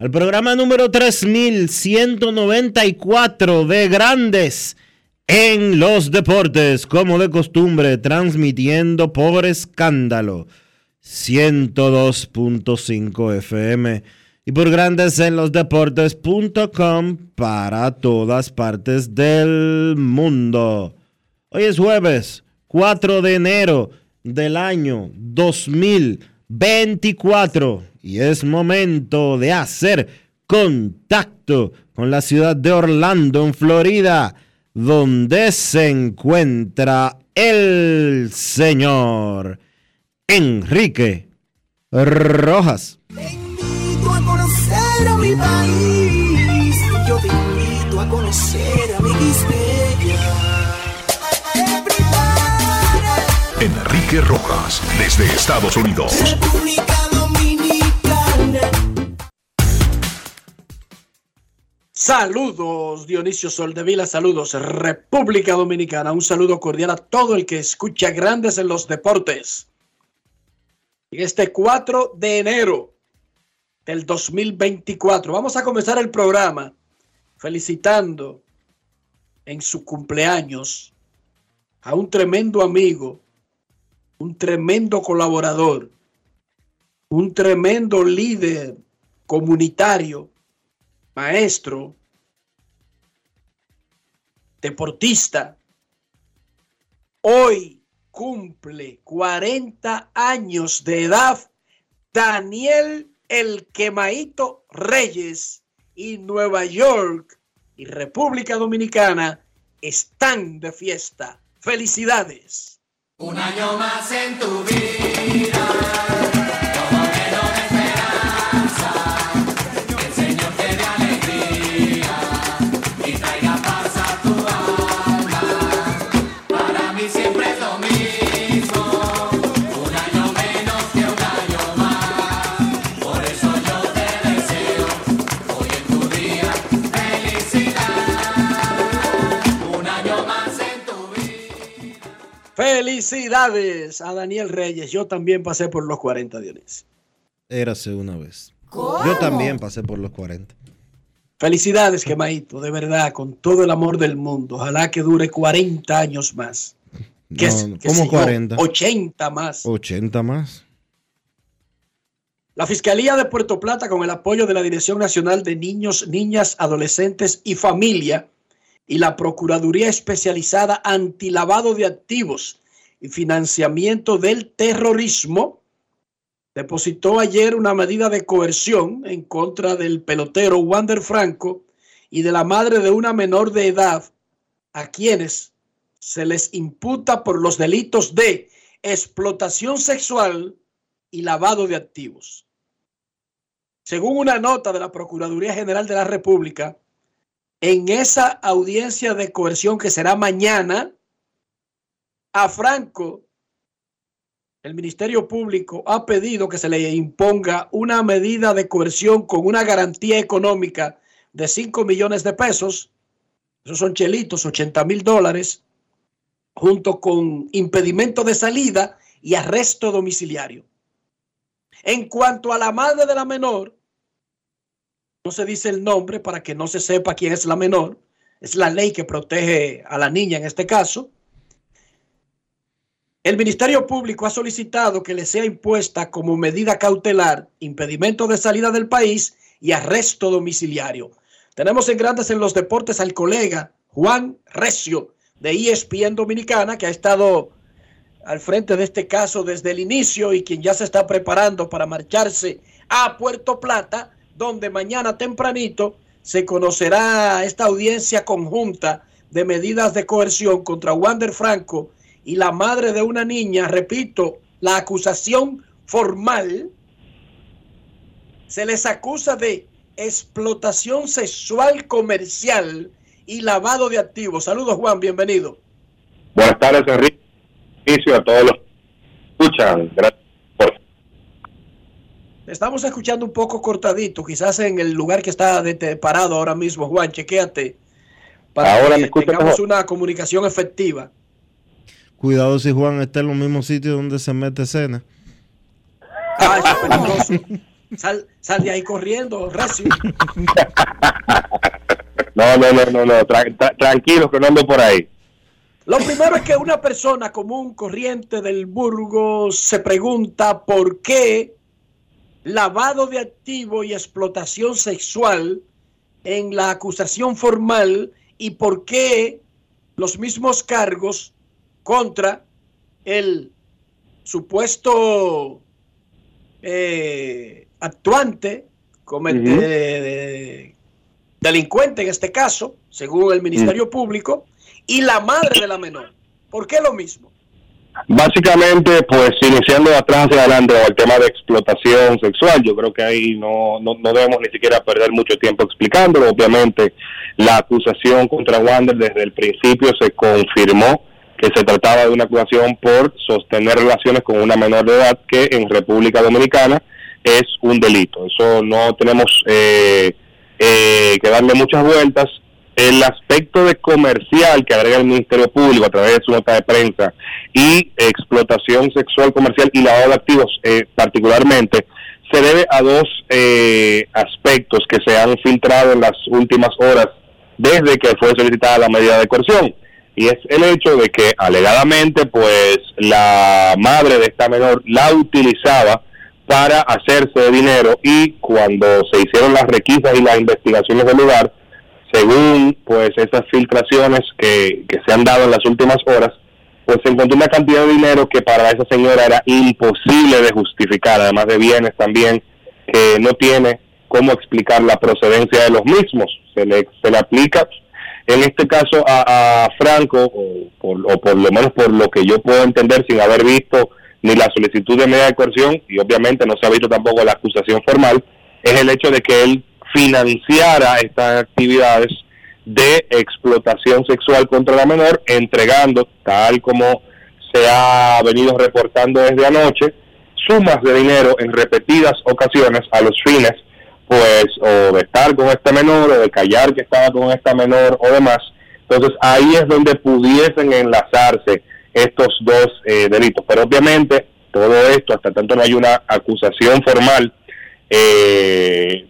al programa número 3194 de Grandes en los Deportes, como de costumbre, transmitiendo por escándalo 102.5 FM y por Grandes en los Deportes.com para todas partes del mundo. Hoy es jueves. 4 de enero del año 2024 y es momento de hacer contacto con la ciudad de Orlando, en Florida, donde se encuentra el señor Enrique Rojas. Invito a conocer a mi país. Yo te invito a conocer a mi Enrique Rojas desde Estados Unidos. República Dominicana. Saludos Dionisio Soldevila, saludos República Dominicana, un saludo cordial a todo el que escucha Grandes en los Deportes. Este 4 de enero del 2024, vamos a comenzar el programa felicitando en su cumpleaños a un tremendo amigo, un tremendo colaborador, un tremendo líder comunitario, maestro, deportista. Hoy cumple 40 años de edad Daniel El Quemaito Reyes y Nueva York y República Dominicana están de fiesta. Felicidades. Un año más en tu vida, Felicidades a Daniel Reyes. Yo también pasé por los 40, Dionisio. Érase una vez. Yo también pasé por los 40. Felicidades, Quemaito, de verdad, con todo el amor del mundo. Ojalá que dure 40 años más. Que, No, que ¿cómo sé yo, 40? 80 más. 80 más. La Fiscalía de Puerto Plata, con el apoyo de la Dirección Nacional de Niños, Niñas, Adolescentes y Familia y la Procuraduría Especializada Antilavado de Activos y Financiamiento del Terrorismo, depositó ayer una medida de coerción en contra del pelotero Wander Franco y de la madre de una menor de edad a quienes se les imputa por los delitos de explotación sexual y lavado de activos. Según una nota de la Procuraduría General de la República, En esa audiencia de coerción que será mañana, a Franco, el Ministerio Público ha pedido que se le imponga una medida de coerción con una garantía económica de 5 millones de pesos. Esos son chelitos, 80 mil dólares, junto con impedimento de salida y arresto domiciliario. En cuanto a la madre de la menor, no se dice el nombre para que no se sepa quién es la menor. Es la ley que protege a la niña en este caso. El Ministerio Público ha solicitado que le sea impuesta como medida cautelar impedimento de salida del país y arresto domiciliario. Tenemos en Grandes en los Deportes al colega Juan Recio de ESPN Dominicana que ha estado al frente de este caso desde el inicio y quien ya se está preparando para marcharse a Puerto Plata, donde mañana tempranito se conocerá esta audiencia conjunta de medidas de coerción contra Wander Franco y la madre de una niña, repito, la acusación formal, se les acusa de explotación sexual comercial y lavado de activos. Saludos Juan, bienvenido. Buenas tardes, Enrique. Inicio a todos los que escuchan. Gracias por Estamos escuchando un poco cortadito, quizás en el lugar que está parado ahora mismo, Juan, chequéate. Para Ahora que me tengamos mejor. una comunicación efectiva. Cuidado si Juan está en los mismos sitios donde se mete cena. Ah, eso es peligroso. Sal, sal de ahí corriendo, Recio. No, no, no, no, no. tra- tra- tranquilos que no ando por ahí. Lo primero es que una persona común, corriente del Burgos, se pregunta por qué lavado de activo y explotación sexual en la acusación formal y por qué los mismos cargos contra el supuesto eh, actuante, comete- delincuente en este caso, según el Ministerio Público, y la madre de la menor. ¿Por qué lo mismo? Básicamente, pues iniciando de atrás hacia adelante el tema de explotación sexual, yo creo que ahí no, no, no debemos ni siquiera perder mucho tiempo explicándolo. Obviamente, la acusación contra Wander desde el principio se confirmó que se trataba de una acusación por sostener relaciones con una menor de edad que en República Dominicana es un delito. Eso no tenemos eh, eh, que darle muchas vueltas. El aspecto de comercial que agrega el Ministerio Público a través de su nota de prensa y explotación sexual comercial y lavado de activos eh, particularmente se debe a dos eh, aspectos que se han filtrado en las últimas horas desde que fue solicitada la medida de coerción y es el hecho de que alegadamente pues la madre de esta menor la utilizaba para hacerse de dinero y cuando se hicieron las requisas y las investigaciones del lugar según pues esas filtraciones que, que se han dado en las últimas horas pues se encontró una cantidad de dinero que para esa señora era imposible de justificar, además de bienes también que no tiene cómo explicar la procedencia de los mismos. Se le, se le aplica, en este caso, a, Franco, o por, o por lo menos por lo que yo puedo entender sin haber visto ni la solicitud de medida de coerción, y obviamente no se ha visto tampoco la acusación formal, es el hecho de que él financiara estas actividades de explotación sexual contra la menor, entregando, tal como se ha venido reportando desde anoche, sumas de dinero en repetidas ocasiones a los fines, pues, o de estar con este menor, o de callar que estaba con esta menor, o demás. Entonces, ahí es donde pudiesen enlazarse estos dos eh, delitos. Pero obviamente, todo esto, hasta tanto no hay una acusación formal, eh,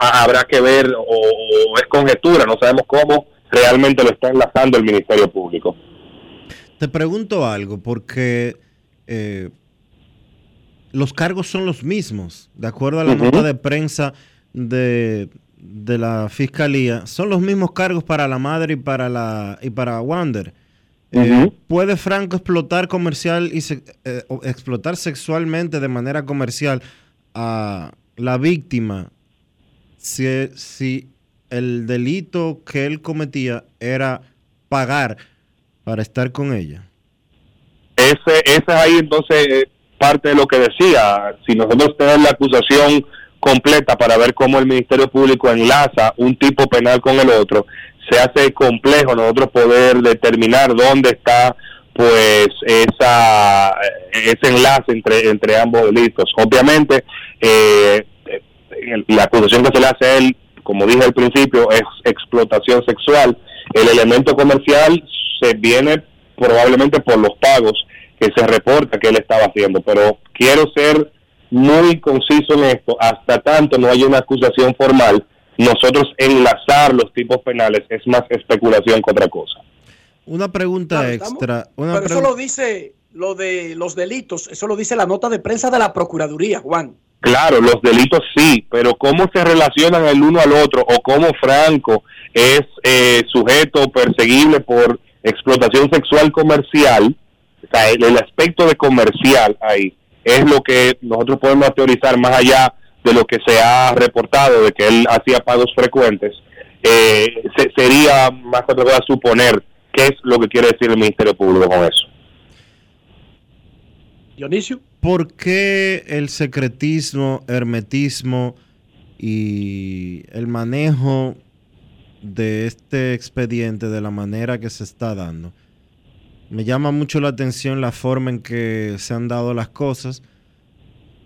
habrá que ver o, o es conjetura, no sabemos cómo realmente lo está enlazando el Ministerio Público. Te pregunto algo, porque eh, los cargos son los mismos, de acuerdo a la nota de prensa de, de la fiscalía, son los mismos cargos para la madre y para la y para Wander. Eh. ¿Puede Franco explotar comercial y se- eh, explotar sexualmente de manera comercial a la víctima si, si el delito que él cometía era pagar para estar con ella? Ese, esa es ahí entonces eh, parte de lo que decía. Si nosotros tenemos la acusación completa para ver cómo el Ministerio Público enlaza un tipo penal con el otro, se hace complejo nosotros poder determinar dónde está pues esa ese enlace entre entre ambos delitos. Obviamente eh, la acusación que se le hace a él, como dije al principio, es explotación sexual. El elemento comercial se viene probablemente por los pagos que se reporta que él estaba haciendo, pero quiero ser muy conciso en esto, hasta tanto no haya una acusación formal, nosotros enlazar los tipos penales es más especulación que otra cosa. Una pregunta Claro, estamos- extra. Una Pero eso lo dice lo de los delitos, eso lo dice la nota de prensa de la Procuraduría, Juan. Claro, los delitos sí, pero cómo se relacionan el uno al otro o cómo Franco es eh, sujeto perseguible por explotación sexual comercial, o sea, el, el aspecto de comercial ahí es lo que nosotros podemos teorizar más allá de lo que se ha reportado de que él hacía pagos frecuentes, eh, se- sería más que otra cosa suponer qué es lo que quiere decir el Ministerio Público con eso. Dionisio. ¿Por qué el secretismo, hermetismo y el manejo de este expediente de la manera que se está dando? Me llama mucho la atención la forma en que se han dado las cosas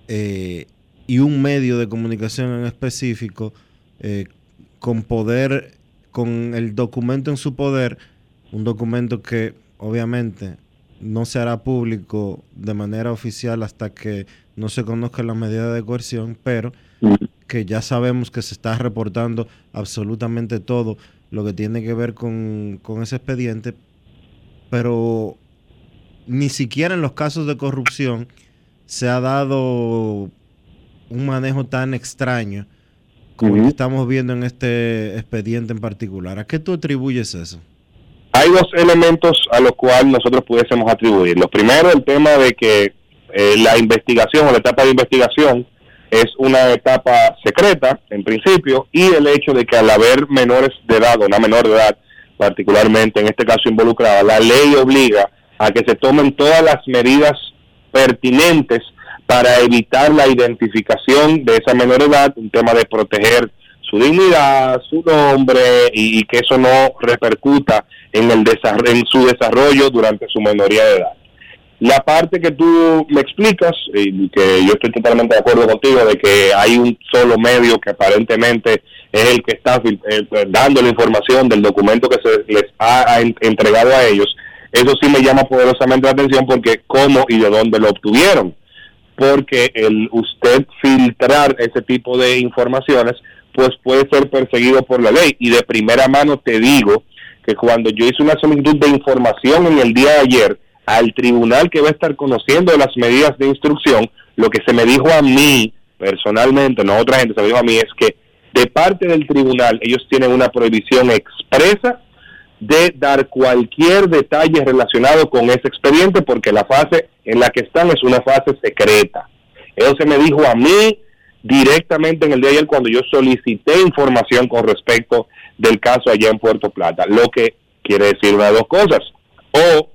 eh, y un medio de comunicación en específico eh, con poder, con el documento en su poder, un documento que obviamente no se hará público de manera oficial hasta que no se conozca la medida de coerción, pero que ya sabemos que se está reportando absolutamente todo lo que tiene que ver con, con ese expediente, pero ni siquiera en los casos de corrupción se ha dado un manejo tan extraño como el que Ujú. estamos viendo en este expediente en particular. ¿A qué tú atribuyes eso? Hay dos elementos a los cuales nosotros pudiésemos atribuir. Lo primero, el tema de que eh, la investigación o la etapa de investigación es una etapa secreta, en principio, y el hecho de que al haber menores de edad o una menor de edad, particularmente en este caso involucrada, la ley obliga a que se tomen todas las medidas pertinentes para evitar la identificación de esa menor edad, un tema de proteger su dignidad, su nombre y, que eso no repercuta en el en su desarrollo durante su menoría de edad. La parte que tú me explicas, y que yo estoy totalmente de acuerdo contigo, de que hay un solo medio que aparentemente es el que está eh, dando la información del documento que se les ha, ha en- entregado a ellos, eso sí me llama poderosamente la atención porque cómo y de dónde lo obtuvieron. Porque el usted filtrar ese tipo de informaciones, pues puede ser perseguido por la ley. Y de primera mano te digo que cuando yo hice una solicitud de información en el día de ayer al tribunal que va a estar conociendo las medidas de instrucción, lo que se me dijo a mí personalmente, no a otra gente, se me dijo a mí es que de parte del tribunal ellos tienen una prohibición expresa de dar cualquier detalle relacionado con ese expediente porque la fase en la que están es una fase secreta. Eso se me dijo a mí directamente en el día de ayer cuando yo solicité información con respecto del caso allá en Puerto Plata, lo que quiere decir una de dos cosas, o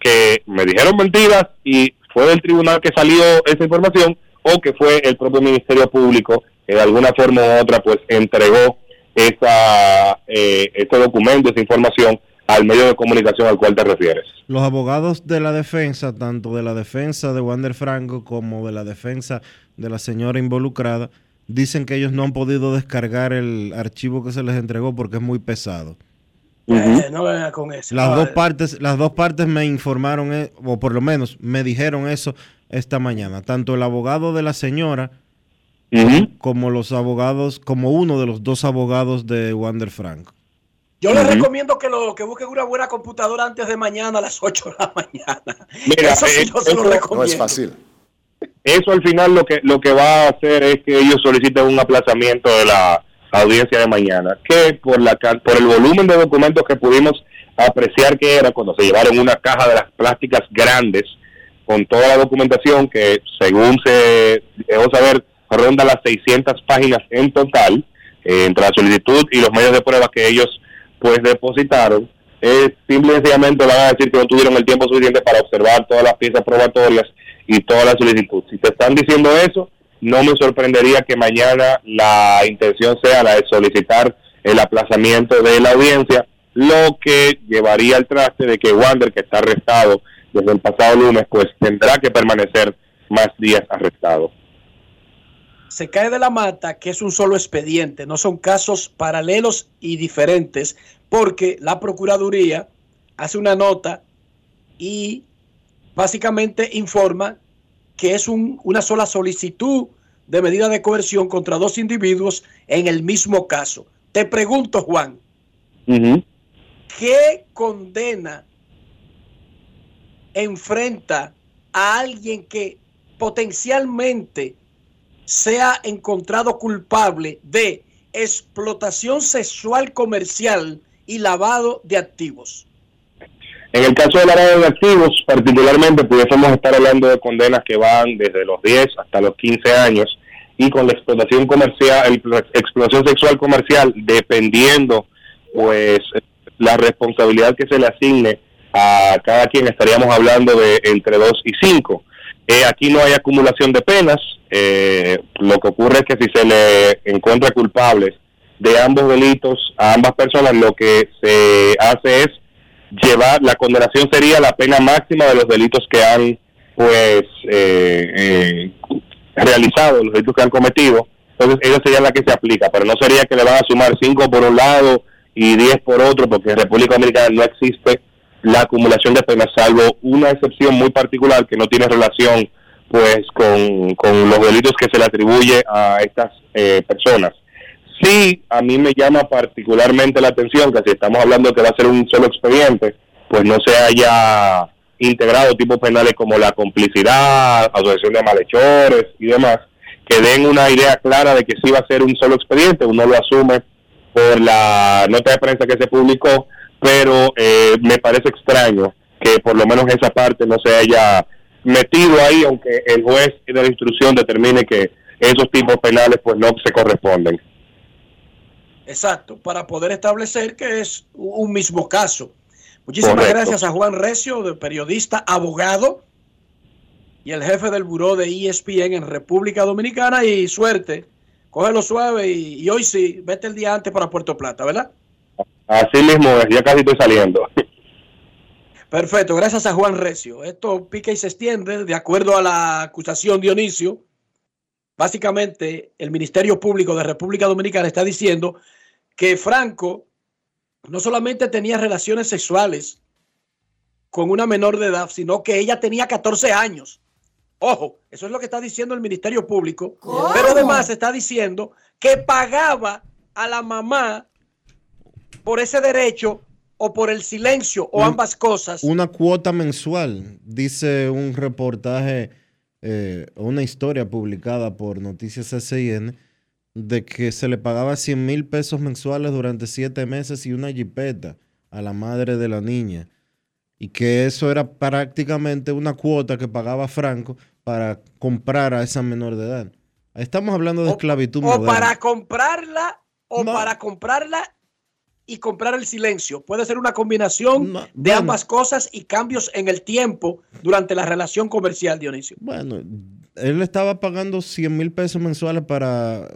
que me dijeron mentiras y fue del tribunal que salió esa información, o que fue el propio Ministerio Público de alguna forma u otra pues entregó esa eh, ese documento, esa información al medio de comunicación al cual te refieres. Los abogados de la defensa, tanto de la defensa de Wander Franco como de la defensa de la señora involucrada, dicen que ellos no han podido descargar el archivo que se les entregó porque es muy pesado. Eh, no venga con eso. Las No, dos eh, partes, las dos partes me informaron, o por lo menos me dijeron eso esta mañana. Tanto el abogado de la señora como los abogados, como uno de los dos abogados de Wander Franco. Yo les recomiendo que lo que busquen una buena computadora antes de mañana a las 8 de la mañana. Mira, eso sí eh, yo se lo recomiendo. No es fácil. Eso al final lo que lo que va a hacer es que ellos soliciten un aplazamiento de la audiencia de mañana, que por la can- por el volumen de documentos que pudimos apreciar que era cuando se llevaron una caja de las plásticas grandes con toda la documentación que según se dejó saber ronda las 600 páginas en total eh, entre la solicitud y los medios de prueba que ellos pues depositaron es simple y sencillamente van a decir que no tuvieron el tiempo suficiente para observar todas las piezas probatorias y toda la solicitud. Si te están diciendo eso, no me sorprendería que mañana la intención sea la de solicitar el aplazamiento de la audiencia, lo que llevaría al traste de que Wander, que está arrestado desde el pasado lunes, pues tendrá que permanecer más días arrestado. Se cae de la mata que es un solo expediente, no son casos paralelos y diferentes, porque la Procuraduría hace una nota y básicamente informa que es un- una sola solicitud de medida de coerción contra dos individuos en el mismo caso. Te pregunto, Juan. ¿qué condena enfrenta a alguien que potencialmente sea encontrado culpable de explotación sexual comercial y lavado de activos? En el caso del lavado de activos, particularmente, pudiésemos estar hablando de condenas que van desde los 10 hasta los 15 años y con la explotación comercial, explotación sexual comercial, dependiendo, pues, la responsabilidad que se le asigne a cada quien, estaríamos hablando de entre 2 y 5. Eh, aquí no hay acumulación de penas, eh, lo que ocurre es que si se le encuentra culpables de ambos delitos a ambas personas, lo que se hace es llevar, la condenación sería la pena máxima de los delitos que han, pues, eh, eh, realizado, los delitos que han cometido. Entonces, esa sería la que se aplica, pero no sería que le van a sumar 5 por un lado y 10 por otro, porque en República Dominicana no existe la acumulación de penas, salvo una excepción muy particular que no tiene relación, pues, con, con los delitos que se le atribuye a estas eh, personas. Sí, a mí me llama particularmente la atención que si estamos hablando que va a ser un solo expediente, pues no se haya integrado tipos penales como la complicidad, asociación de malhechores y demás, que den una idea clara de que sí va a ser un solo expediente, uno lo asume por la nota de prensa que se publicó, pero eh, me parece extraño que por lo menos esa parte no se haya metido ahí, aunque el juez de la instrucción determine que esos tipos penales pues no se corresponden. Exacto, para poder establecer que es un mismo caso. Muchísimas Correcto. gracias a Juan Recio, de periodista, abogado y el jefe del buró de ESPN en República Dominicana. Y suerte, cógelo suave y, y hoy sí, vete el día antes para Puerto Plata, ¿verdad? Así mismo ya casi estoy saliendo. Perfecto, gracias a Juan Recio. Esto pica y se extiende de acuerdo a la acusación Dionisio. Básicamente, el Ministerio Público de República Dominicana está diciendo que Franco no solamente tenía relaciones sexuales con una menor de edad, sino que ella tenía 14 años. Ojo, eso es lo que está diciendo el Ministerio Público. Pero además está diciendo que pagaba a la mamá por ese derecho o por el silencio o ambas cosas. Una cuota mensual, dice un reportaje, eh, una historia publicada por Noticias SIN, de que se le pagaba 100 mil pesos mensuales durante siete meses y una jipeta a la madre de la niña. Y que eso era prácticamente una cuota que pagaba Franco para comprar a esa menor de edad. Estamos hablando de esclavitud o moderna. para comprarla o No. para comprarla y comprar el silencio. Puede ser una combinación No, de bueno. ambas cosas y cambios en el tiempo durante la relación comercial, Dionisio. Bueno, él estaba pagando 100 mil pesos mensuales para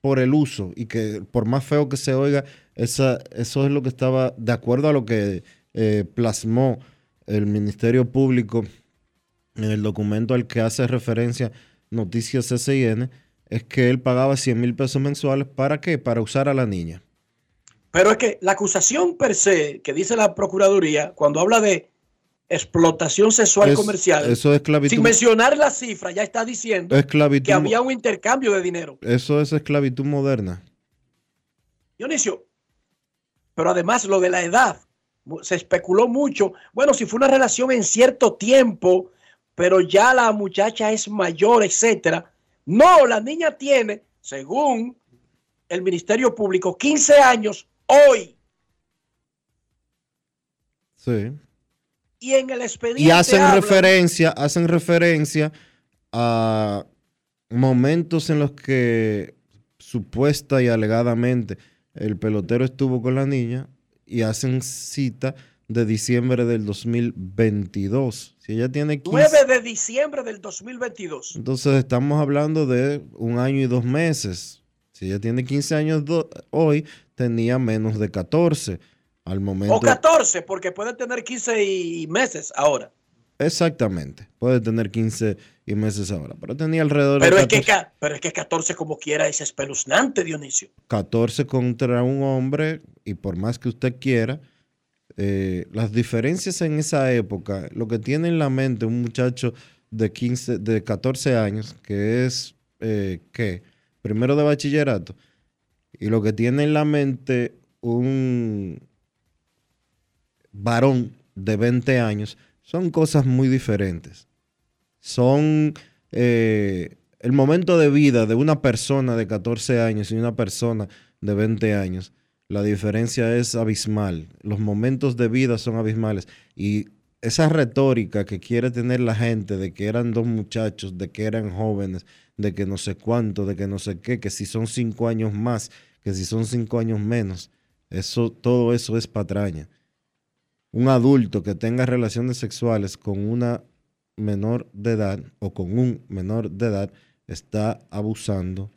por el uso y que por más feo que se oiga, esa, eso es lo que estaba, de acuerdo a lo que eh, plasmó el Ministerio Público en el documento al que hace referencia Noticias SIN, es que él pagaba 100 mil pesos mensuales. ¿Para qué? Para usar a la niña. Pero es que la acusación per se que dice la Procuraduría cuando habla de explotación sexual Es- comercial, Eso es esclavitud. sin mencionar la cifra, ya está diciendo esclavitud que había un intercambio de dinero. Eso es esclavitud moderna. Dionisio, pero además lo de la edad, se especuló mucho. Bueno, si fue una relación en cierto tiempo, pero ya la muchacha es mayor, etcétera. No, la niña tiene, según el Ministerio Público, 15 años hoy. Sí. Y en el expediente. Y hacen hablan- referencia, hacen referencia a momentos en los que supuesta y alegadamente el pelotero estuvo con la niña y hacen cita de diciembre del 2022. Si ella tiene 15, 9 de diciembre del 2022. entonces estamos hablando de un año y dos meses. Si ella tiene 15 años hoy, tenía menos de 14 al momento. O 14, porque puede tener 15 y meses ahora. Exactamente. Puede tener 15 y meses ahora. Pero tenía alrededor Pero de es, que, 14, pero es que 14 como quiera es espeluznante, Dionisio. 14 contra un hombre. Y por más que usted quiera, eh, las diferencias en esa época, lo que tiene en la mente un muchacho de 15, de 14 años, que es, eh, ¿qué? Primero de bachillerato. Y lo que tiene en la mente un varón de 20 años son cosas muy diferentes. Son eh, el momento de vida de una persona de 14 años y una persona de 20 años. La diferencia es abismal. Los momentos de vida son abismales. Y esa retórica que quiere tener la gente de que eran dos muchachos, de que eran jóvenes, de que no sé cuánto, de que no sé qué, que si son cinco años más, que si son cinco años menos, eso, todo eso es patraña. Un adulto que tenga relaciones sexuales con una menor de edad o con un menor de edad está abusando,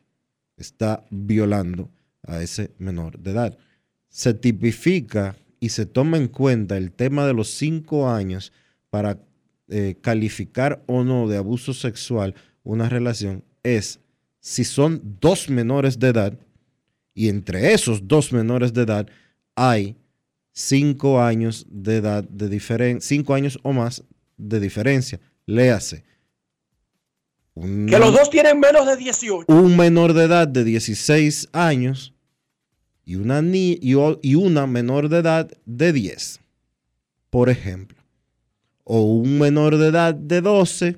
está violando a ese menor de edad. Se tipifica y se toma en cuenta el tema de los cinco años para eh, calificar o no de abuso sexual una relación es si son dos menores de edad y entre esos dos menores de edad hay cinco años de edad de diferencia, cinco años o más de diferencia. Léase. Un, Que los dos tienen menos de 18. un menor de edad de 16 años y una, ni- y, una menor de edad de 10, por ejemplo. O un menor de edad de 12,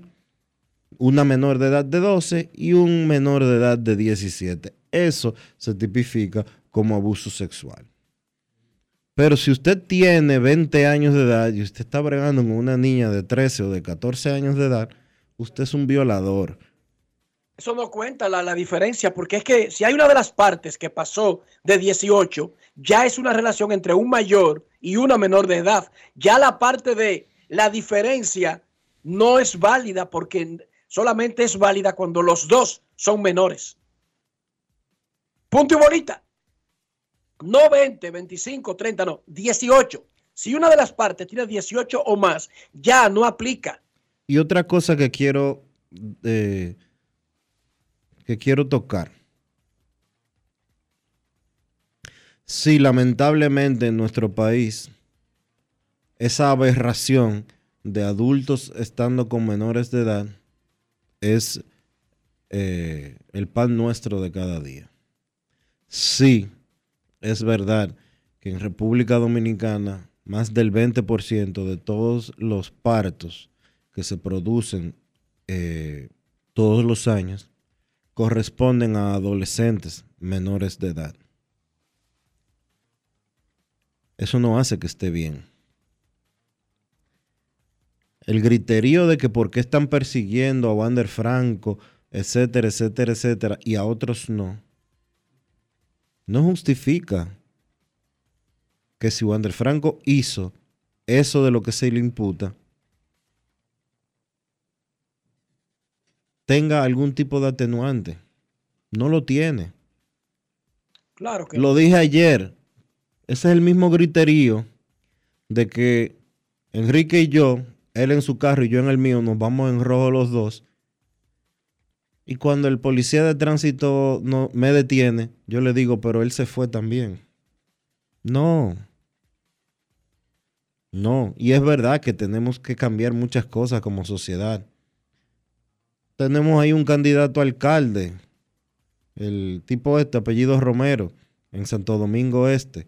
una menor de edad de 12 y un menor de edad de 17. Eso se tipifica como abuso sexual. Pero si usted tiene 20 años de edad y usted está bregando con una niña de 13 o de 14 años de edad, usted es un violador. Eso no cuenta la, la diferencia, porque es que si hay una de las partes que pasó de 18, ya es una relación entre un mayor y una menor de edad. Ya la parte de la diferencia no es válida porque solamente es válida cuando los dos son menores. Punto y bolita. No 20, 25, 30, no, 18. Si una de las partes tiene 18 o más, ya no aplica. Y otra cosa que quiero eh, que quiero tocar. Sí, lamentablemente en nuestro país, esa aberración de adultos estando con menores de edad es eh, el pan nuestro de cada día. Sí, es verdad que en República Dominicana más del 20% de todos los partos que se producen eh, todos los años corresponden a adolescentes menores de edad. Eso no hace que esté bien. El griterío de que por qué están persiguiendo a Wander Franco, etcétera, etcétera, etcétera, y a otros no, no justifica que si Wander Franco hizo eso de lo que se le imputa, tenga algún tipo de atenuante. No lo tiene. Claro que Lo dije ayer. Ese es el mismo griterío de que Enrique y yo, él en su carro y yo en el mío, nos vamos en rojo los dos. Y cuando el policía de tránsito no, me detiene, yo le digo, pero él se fue también. No. No. Y es verdad que tenemos que cambiar muchas cosas como sociedad. Tenemos ahí un candidato a alcalde, el tipo este, apellido Romero, en Santo Domingo Este.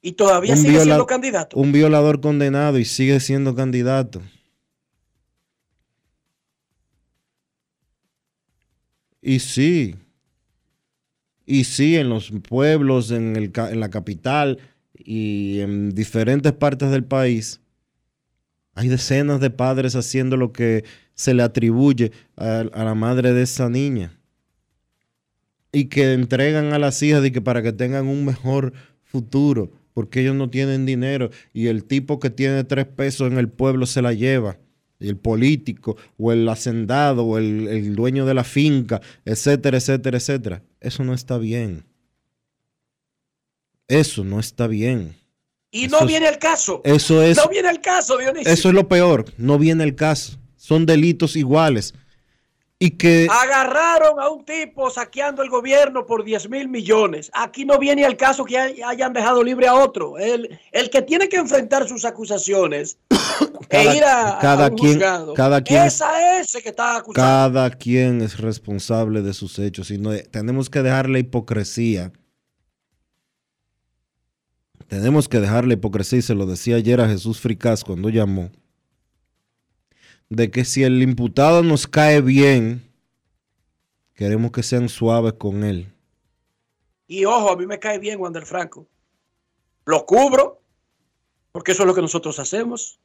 Y todavía Un sigue siendo candidato. Un violador condenado y sigue siendo candidato. Y sí, y sí, en los pueblos, en, el, en la capital y en diferentes partes del país, hay decenas de padres haciendo lo que se le atribuye a, a la madre de esa niña. Y que entregan a las hijas de que para que tengan un mejor futuro. porque ellos no tienen dinero y el tipo que tiene tres pesos en el pueblo se la lleva. Y el político o el hacendado o el, el dueño de la finca, etcétera, etcétera, etcétera. Eso no está bien. Eso no está bien. Y Eso no es- viene el caso. Eso es, No viene el caso, Dionisio. eso es lo peor. No viene el caso. Son delitos iguales. Y que Agarraron a un tipo saqueando el gobierno por 10 mil millones. Aquí no viene el caso que hay- hayan dejado libre a otro. El, el que tiene que enfrentar sus acusaciones Cada- e ir a, a cada un quien- juzgado, cada quien- es a ese que está acusado. cada quien es responsable de sus hechos. Y no, tenemos que dejar la hipocresía. Tenemos que dejar la hipocresía, y se lo decía ayer a Jesús Fricás cuando llamó, de que si el imputado nos cae bien, queremos que sean suaves con él. Y ojo, a mí me cae bien Wander Franco. Lo cubro, porque eso es lo que nosotros hacemos.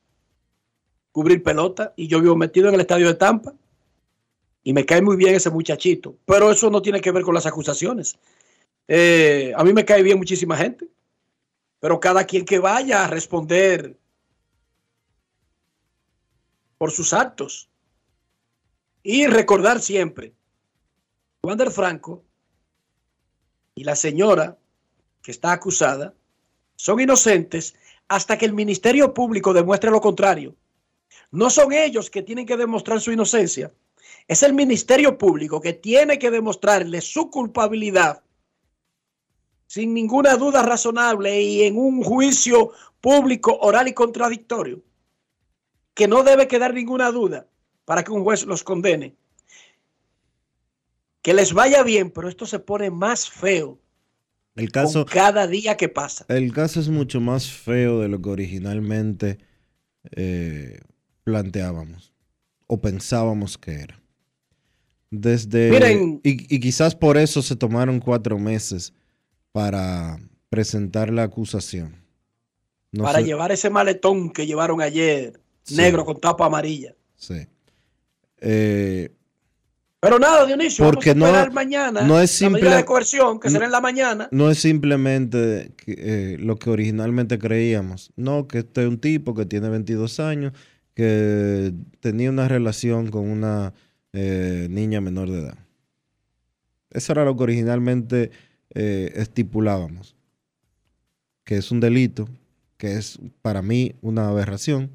Cubrir pelota. Y yo vivo metido en el estadio de Tampa. Y me cae muy bien ese muchachito. Pero eso no tiene que ver con las acusaciones. Eh, a mí me cae bien muchísima gente. Pero cada quien que vaya a responder por sus actos. Y recordar siempre, Wander Franco y la señora que está acusada son inocentes hasta que el Ministerio Público demuestre lo contrario. No son ellos que tienen que demostrar su inocencia. Es el Ministerio Público que tiene que demostrarle su culpabilidad sin ninguna duda razonable y en un juicio público, oral y contradictorio, que no debe quedar ninguna duda para que un juez los condene. Que les vaya bien, pero esto se pone más feo El con caso, cada día que pasa. el caso es mucho más feo de lo que originalmente eh, planteábamos o pensábamos que era. Desde Miren. y, y quizás por eso se tomaron cuatro meses para presentar la acusación. No para sé- llevar ese maletón que llevaron ayer, Sí. negro con tapa amarilla. sí. Eh, Pero nada, Dionisio, Porque vamos a esperar no- mañana no es la medida simple- de coerción, que no- será en la mañana. no es simplemente eh, lo que originalmente creíamos. No, que este es un tipo que tiene 22 años, que tenía una relación con una eh, niña menor de edad. Eso era lo que originalmente eh, estipulábamos. Que es un delito, que es para mí una aberración.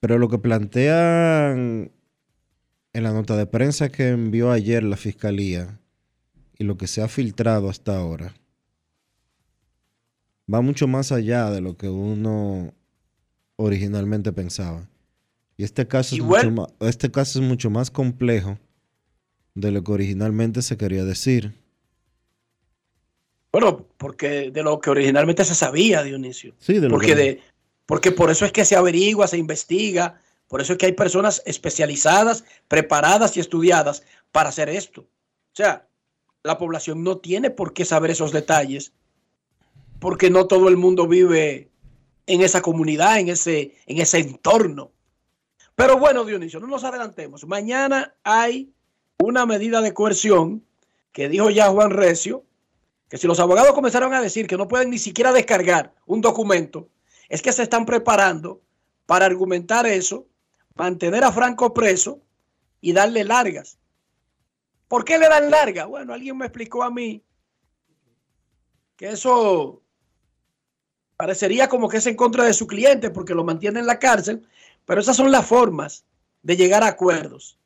Pero lo que plantean en la nota de prensa que envió ayer la fiscalía y lo que se ha filtrado hasta ahora va mucho más allá de lo que uno originalmente pensaba. Y este caso, es Igual- mucho más, este caso es mucho más complejo de lo que originalmente se quería decir. Bueno, porque de lo que originalmente se sabía, Dionisio. Sí, de lo Porque, que- de, porque por eso es que se averigua, se investiga, por eso es que hay personas especializadas, preparadas y estudiadas para hacer esto. O sea, la población no tiene por qué saber esos detalles, porque no todo el mundo vive en esa comunidad, en ese, en ese entorno. Pero bueno, Dionisio, no nos adelantemos. Mañana hay una medida de coerción que dijo ya Juan Recio, que si los abogados comenzaron a decir que no pueden ni siquiera descargar un documento, es que se están preparando para argumentar eso, mantener a Franco preso y darle largas. ¿Por qué le dan largas? Bueno, alguien me explicó a mí que eso parecería como que es en contra de su cliente porque lo mantiene en la cárcel, pero esas son las formas de llegar a acuerdos,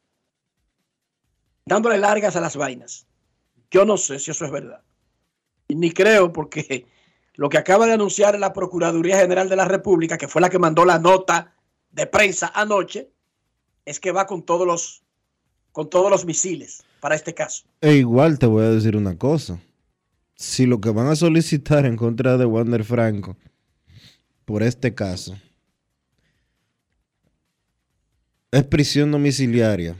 dándole largas a las vainas. Yo no sé si eso es verdad. Ni creo porque lo que acaba de anunciar la Procuraduría General de la República, que fue la que mandó la nota de prensa anoche, es que va con todos los con todos los misiles para este caso. E igual te voy a decir una cosa. Si lo que van a solicitar en contra de Wander Franco por este caso es prisión domiciliaria,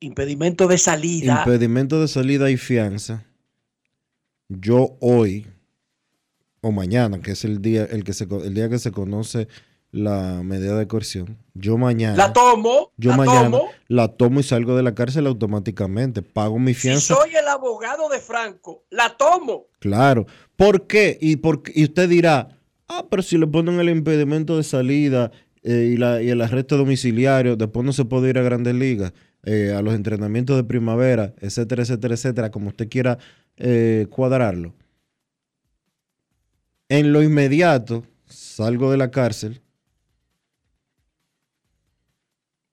Impedimento de salida. impedimento de salida y fianza, yo hoy o mañana, que es el día, el que se, el día que se conoce la medida de coerción, yo mañana, La tomo, yo la mañana tomo. la tomo y salgo de la cárcel automáticamente, pago mi Si fianza. soy el abogado de Franco, la tomo. Claro. ¿Por qué? Y, por, y usted dirá, ah, pero si le ponen el impedimento de salida eh, y, la, y el arresto domiciliario, después no se puede ir a grandes ligas, eh, a los entrenamientos de primavera, etcétera, etcétera, etcétera, como usted quiera eh, cuadrarlo. En lo inmediato, salgo de la cárcel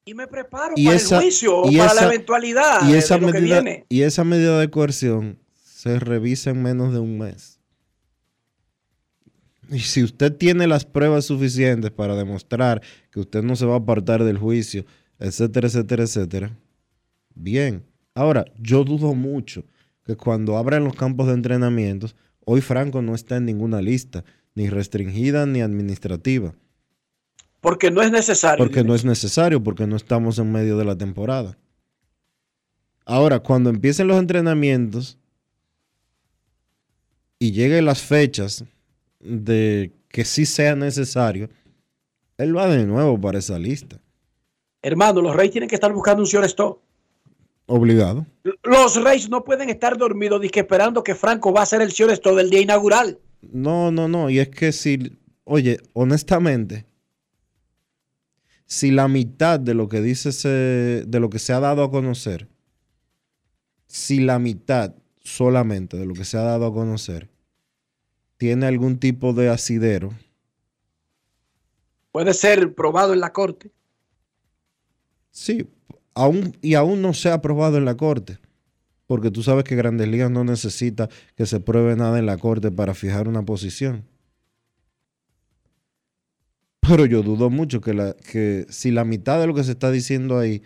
Y me preparo Y para esa- el juicio o para la eventualidad y de- esa, lo que medida, viene. y esa medida de coerción se revisa en menos de un mes. Y si usted tiene las pruebas suficientes para demostrar que usted no se va a apartar del juicio, etcétera, etcétera, etcétera, bien. Ahora, yo dudo mucho que cuando abran los campos de entrenamientos, hoy Franco no está en ninguna lista, ni restringida ni administrativa, Porque no es necesario. porque no es necesario, porque no estamos en medio de la temporada. Ahora, cuando empiecen los entrenamientos y lleguen las fechas de que sí sea necesario, él va de nuevo para esa lista. Hermano, los Reyes tienen que estar buscando un shortstop. Obligado. Los Reyes no pueden estar dormidos que esperando que Franco va a ser el shortstop del día inaugural. No, no, no. Y es que si, oye, honestamente, si la mitad de lo que dice ese- de lo que se ha dado a conocer, si la mitad solamente de lo que se ha dado a conocer tiene algún tipo de asidero, Puede ser probado en la corte. sí, aún, y aún no se ha aprobado en la corte. Porque tú sabes que Grandes Ligas no necesita que se pruebe nada en la corte para fijar una posición. Pero yo dudo mucho que, la, que si la mitad de lo que se está diciendo ahí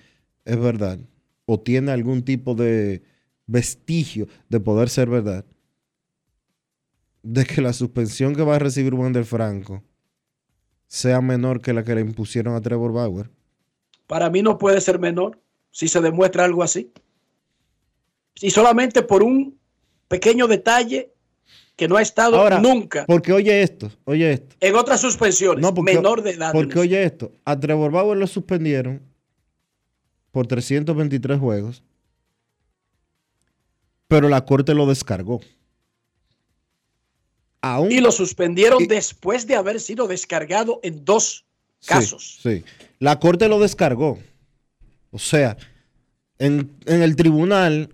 es verdad, o tiene algún tipo de vestigio de poder ser verdad, de que la suspensión que va a recibir Wander Franco sea menor que la que le impusieron a Trevor Bauer. Para mí no puede ser menor si se demuestra algo así. Y solamente por un pequeño detalle que no ha estado Ahora, nunca Porque oye esto, oye esto. en otras suspensiones. No, porque, menor de edad. Porque oye esto, a Trevor Bauer lo suspendieron por 323 juegos, pero la corte lo descargó. Aún, y lo suspendieron y- después de haber sido descargado en dos Sí, casos. Sí, la corte lo descargó. O sea, en, en el tribunal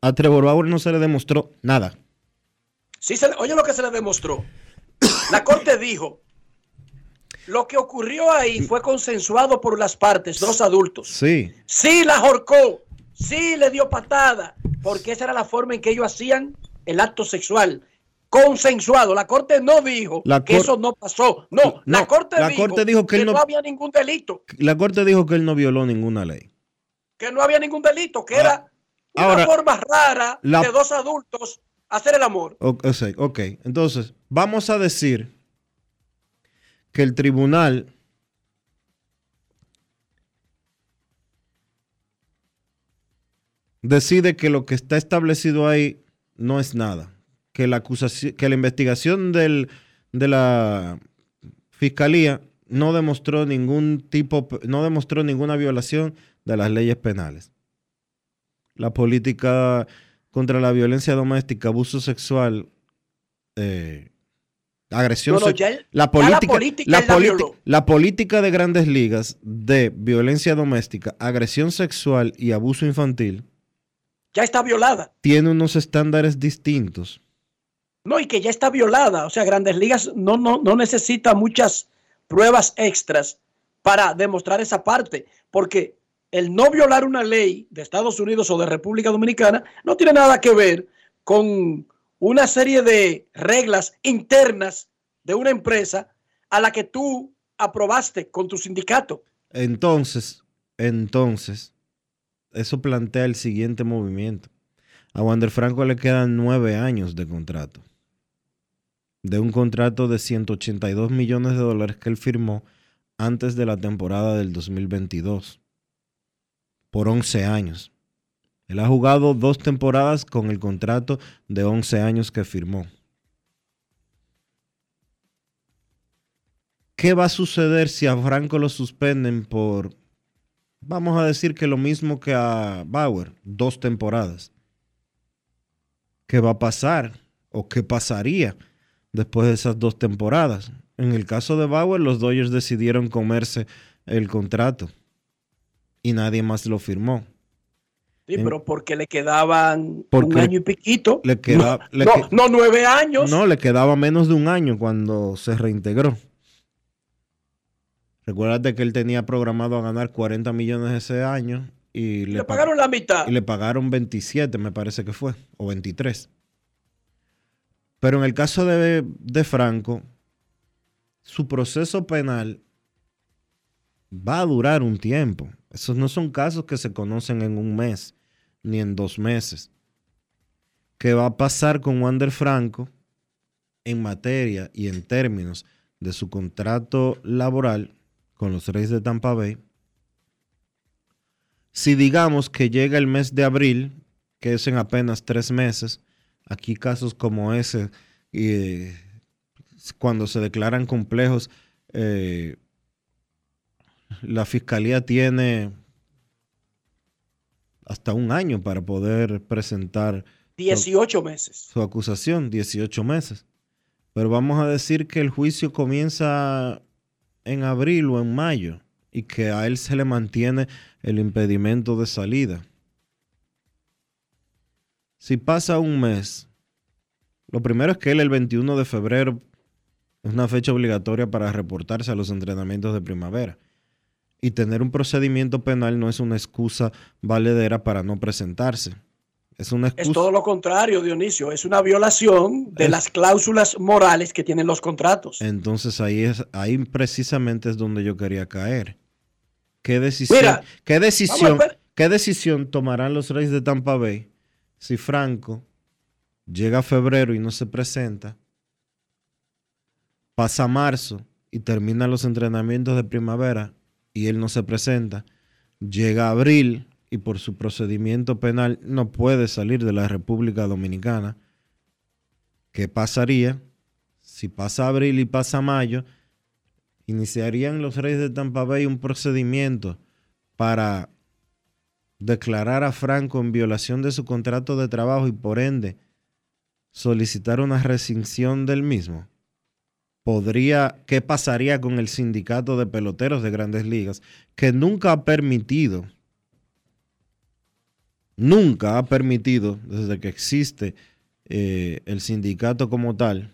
a Trevor Bauer no se le demostró nada. Sí, se le- oye lo que se le demostró. La corte dijo, lo que ocurrió ahí fue consensuado por las partes, dos adultos. Sí, Sí la ahorcó, sí le dio patada, porque esa era la forma en que ellos hacían el acto sexual. Consensuado. La corte no dijo que eso no pasó. No, la corte la dijo, corte dijo que él no... no- había ningún delito, la corte dijo que él no violó ninguna ley. que no había ningún delito, que Ah, era una ahora, forma rara la- de dos adultos hacer el amor. O- o sea, ok, entonces vamos a decir que el tribunal decide que lo que está establecido ahí no es nada, que la acusación, que la investigación del, de la fiscalía no demostró ningún tipo, no demostró ninguna violación de las leyes penales. La política contra la violencia doméstica, abuso sexual, eh, agresión No, no, sex- ya él- la política, la, politi- la política de grandes ligas de violencia doméstica, agresión sexual y abuso infantil Ya está violada. tiene unos estándares distintos. No, y que ya está violada. O sea, Grandes Ligas no, no, no necesita muchas pruebas extras para demostrar esa parte, porque el no violar una ley de Estados Unidos o de República Dominicana no tiene nada que ver con una serie de reglas internas de una empresa a la que tú aprobaste con tu sindicato. Entonces, entonces, eso plantea el siguiente movimiento. A Wander Franco le quedan nueve años de contrato. De un contrato de 182 millones de dólares que él firmó antes de la temporada del 2022. Por 11 años. Él ha jugado dos temporadas con el contrato de 11 años que firmó. ¿qué va a suceder si a Franco lo suspenden por, vamos a decir que lo mismo que a Bauer, dos temporadas? ¿Qué va a pasar o qué pasaría después de esas dos temporadas? En el caso de Bauer, los Dodgers decidieron comerse el contrato y nadie más lo firmó. Sí, En- pero porque le quedaban Porque un año y piquito. le queda- no, le no, que- no, nueve años. No, le quedaba menos de un año cuando se reintegró. Recuérdate que él tenía programado a ganar 40 millones ese año y le, le, pa- pagaron la mitad. y le pagaron 27, me parece que fue, o 23. Pero en el caso de, de Franco, su proceso penal va a durar un tiempo. Esos no son casos que se conocen en un mes ni en dos meses. ¿Qué va a pasar con Wander Franco en materia y en términos de su contrato laboral con los Reyes de Tampa Bay? Si digamos que llega el mes de abril, que es en apenas tres meses, aquí casos como ese, y, cuando se declaran complejos, eh, la fiscalía tiene hasta un año para poder presentar 18 meses. su acusación, 18 meses. Pero vamos a decir que el juicio comienza en abril o en mayo y que a él se le mantiene el impedimento de salida. Si pasa un mes, lo primero es que él el 21 de febrero es una fecha obligatoria para reportarse a los entrenamientos de primavera. Y tener un procedimiento penal no es una excusa valedera para no presentarse. Es una Es excusa. todo lo contrario, Dionisio. Es una violación de Es- las cláusulas morales que tienen los contratos. Entonces ahí es ahí precisamente es donde yo quería caer. ¿Qué decisión, Mira, qué decisión, qué decisión tomarán los Reyes de Tampa Bay si Franco llega a febrero y no se presenta? Pasa marzo y termina los entrenamientos de primavera y él no se presenta. Llega abril y por su procedimiento penal no puede salir de la República Dominicana. ¿Qué pasaría si pasa abril y pasa mayo? Iniciarían los Reyes de Tampa Bay un procedimiento para declarar a Franco en violación de su contrato de trabajo y por ende solicitar una rescisión del mismo. Podría, ¿qué pasaría con el sindicato de peloteros de grandes ligas que nunca ha permitido, nunca ha permitido, desde que existe eh, el sindicato como tal,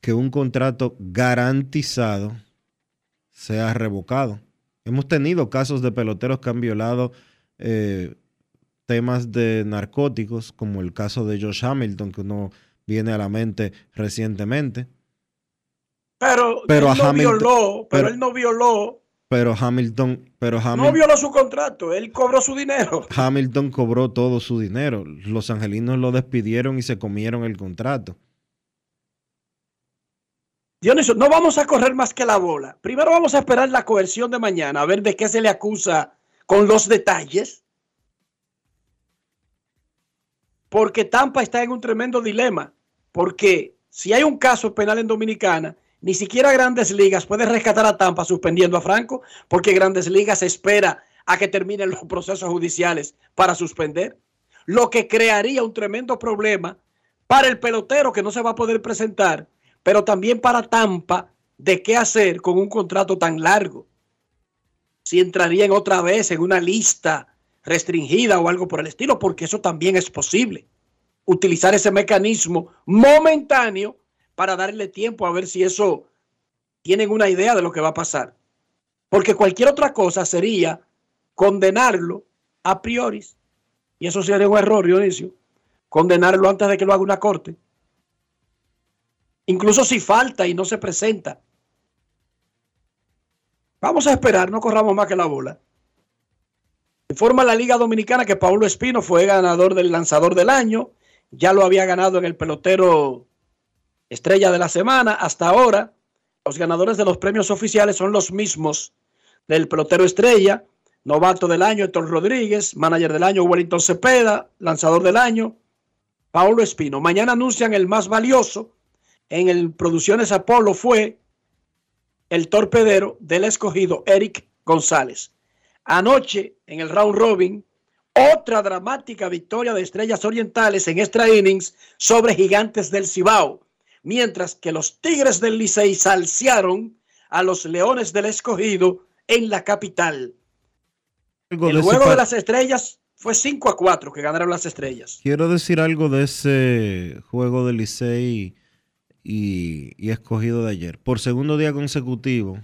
que un contrato garantizado sea revocado. Hemos tenido casos de peloteros que han violado eh, temas de narcóticos, como el caso de Josh Hamilton, que uno viene a la mente recientemente. Pero, Pero él no Hamilton- violó, pero, pero- él no violó, Pero Hamilton, pero no Hamilton, violó su contrato, él cobró su dinero. Hamilton cobró todo su dinero. Los angelinos lo despidieron y se comieron el contrato. Dionisio, no vamos a correr más que la bola. Primero vamos a esperar la coerción de mañana, a ver de qué se le acusa con los detalles. Porque Tampa está en un tremendo dilema. Porque si hay un caso penal en Dominicana, ni siquiera Grandes Ligas puede rescatar a Tampa suspendiendo a Franco, porque Grandes Ligas espera a que terminen los procesos judiciales para suspender. Lo que crearía un tremendo problema para el pelotero que no se va a poder presentar, pero también para Tampa de qué hacer con un contrato tan largo. Si entrarían otra vez en una lista restringida o algo por el estilo, porque eso también es posible. Utilizar ese mecanismo momentáneo para darle tiempo a ver si eso tienen una idea de lo que va a pasar. Porque cualquier otra cosa sería condenarlo a priori. Y eso sería un error, Dionisio. Condenarlo antes de que lo haga una corte. Incluso si falta y no se presenta. Vamos a esperar, no corramos más que la bola. Informa la Liga Dominicana que Paulo Espino fue ganador del lanzador del año. Ya lo había ganado en el pelotero estrella de la semana. Hasta ahora, los ganadores de los premios oficiales son los mismos del pelotero estrella, novato del año Héctor Rodríguez, manager del año Wellington Cepeda, lanzador del año Paulo Espino. Mañana anuncian el más valioso, en el Producciones Apolo fue el torpedero del escogido Eric González. Anoche, en el round robin, otra dramática victoria de Estrellas Orientales en extra innings sobre Gigantes del Cibao, mientras que los Tigres del Licey salsearon a los Leones del Escogido en la capital. El juego de las estrellas fue 5 a 4 que ganaron las estrellas. Quiero decir algo de ese juego del Licey y, escogido de ayer. Por segundo día consecutivo,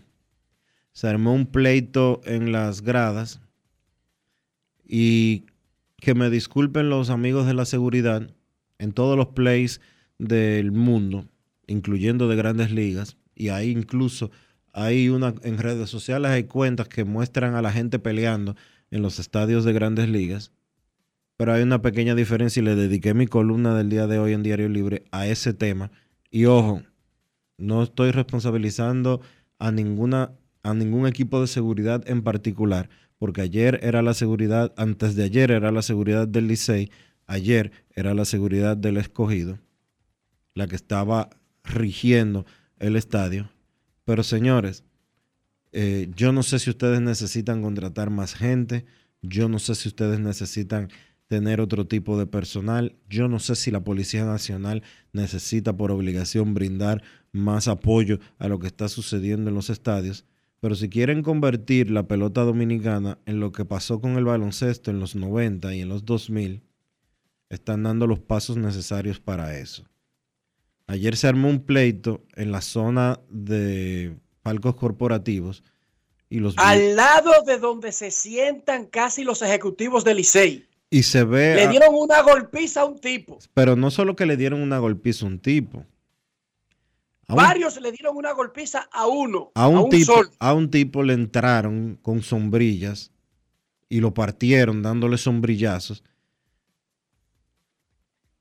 se armó un pleito en las gradas y que me disculpen los amigos de la seguridad en todos los plays del mundo, incluyendo de grandes ligas, y ahí incluso hay una en redes sociales hay cuentas que muestran a la gente peleando en los estadios de grandes ligas. Pero hay una pequeña diferencia y le dediqué mi columna del día de hoy en Diario Libre a ese tema. Y ojo, no estoy responsabilizando a ninguna a ningún equipo de seguridad en particular, porque ayer era la seguridad, antes de ayer era la seguridad del Licey, ayer era la seguridad del escogido, la que estaba rigiendo el estadio. Pero señores, eh, yo no sé si ustedes necesitan contratar más gente, yo no sé si ustedes necesitan tener otro tipo de personal, yo no sé si la Policía Nacional necesita por obligación brindar más apoyo a lo que está sucediendo en los estadios, pero si quieren convertir la pelota dominicana en lo que pasó con el baloncesto en los 90 y en los 2000, están dando los pasos necesarios para eso. Ayer se armó un pleito en la zona de palcos corporativos y los Al lado de donde se sientan casi los ejecutivos del Licey. Y se ve Le a- dieron una golpiza a un tipo. pero no solo que le dieron una golpiza a un tipo a un, Varios le dieron una golpiza a uno, a un tipo sol. a un tipo le entraron con sombrillas y lo partieron dándole sombrillazos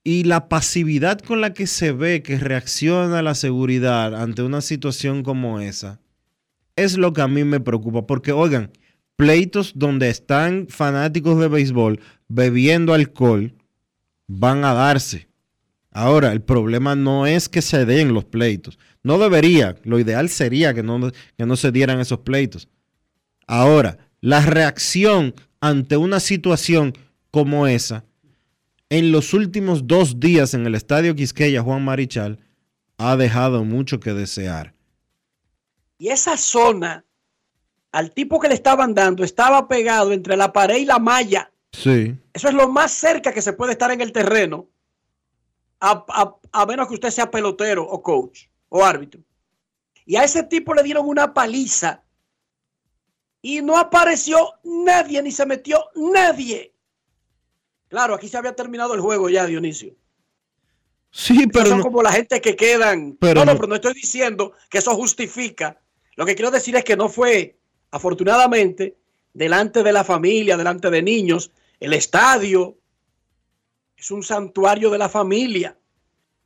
y la pasividad con la que se ve que reacciona la seguridad ante una situación como esa es lo que a mí me preocupa. Porque, oigan, pleitos donde están fanáticos de béisbol bebiendo alcohol van a darse. Ahora, el problema no es que se den los pleitos. No debería. Lo ideal sería que no, que no se dieran esos pleitos. Ahora, la reacción ante una situación como esa, en los últimos dos días en el Estadio Quisqueya, Juan Marichal, ha dejado mucho que desear. Y esa zona, al tipo que le estaban dando, estaba pegado entre la pared y la malla. Sí. Eso es lo más cerca que se puede estar en el terreno. A, a- a menos que usted sea pelotero o coach o árbitro. Y a ese tipo le dieron una paliza. Y no apareció nadie, ni se metió nadie. Claro, aquí se había terminado el juego ya, Dionisio. Sí, Esos pero son no- como la gente que quedan. Pero no, no, no- pero no estoy diciendo que eso justifica. Lo que quiero decir es que no fue, afortunadamente, delante de la familia, delante de niños, el estadio es un santuario de la familia.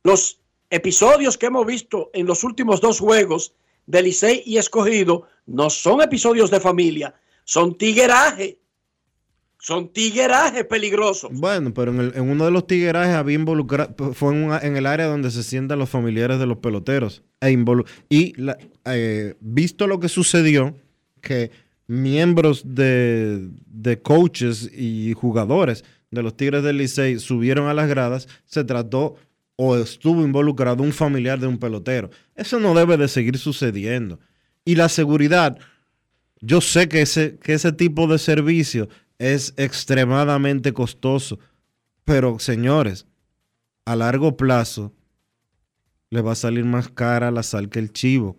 Los episodios que hemos visto en los últimos dos juegos de Licey y Escogido no son episodios de familia, son tigueraje. Son tigueraje peligrosos. Bueno, pero en, el- en uno de los tiguerajes había involucrado, fue en, en el área donde se sientan los familiares de los peloteros. E y eh, visto lo que sucedió, que miembros de, de coaches y jugadores de los Tigres del Licey subieron a las gradas, se trató o estuvo involucrado un familiar de un pelotero. Eso no debe de seguir sucediendo. Y la seguridad, yo sé que ese, que ese tipo de servicio es extremadamente costoso, pero señores, a largo plazo le va a salir más cara la sal que el chivo.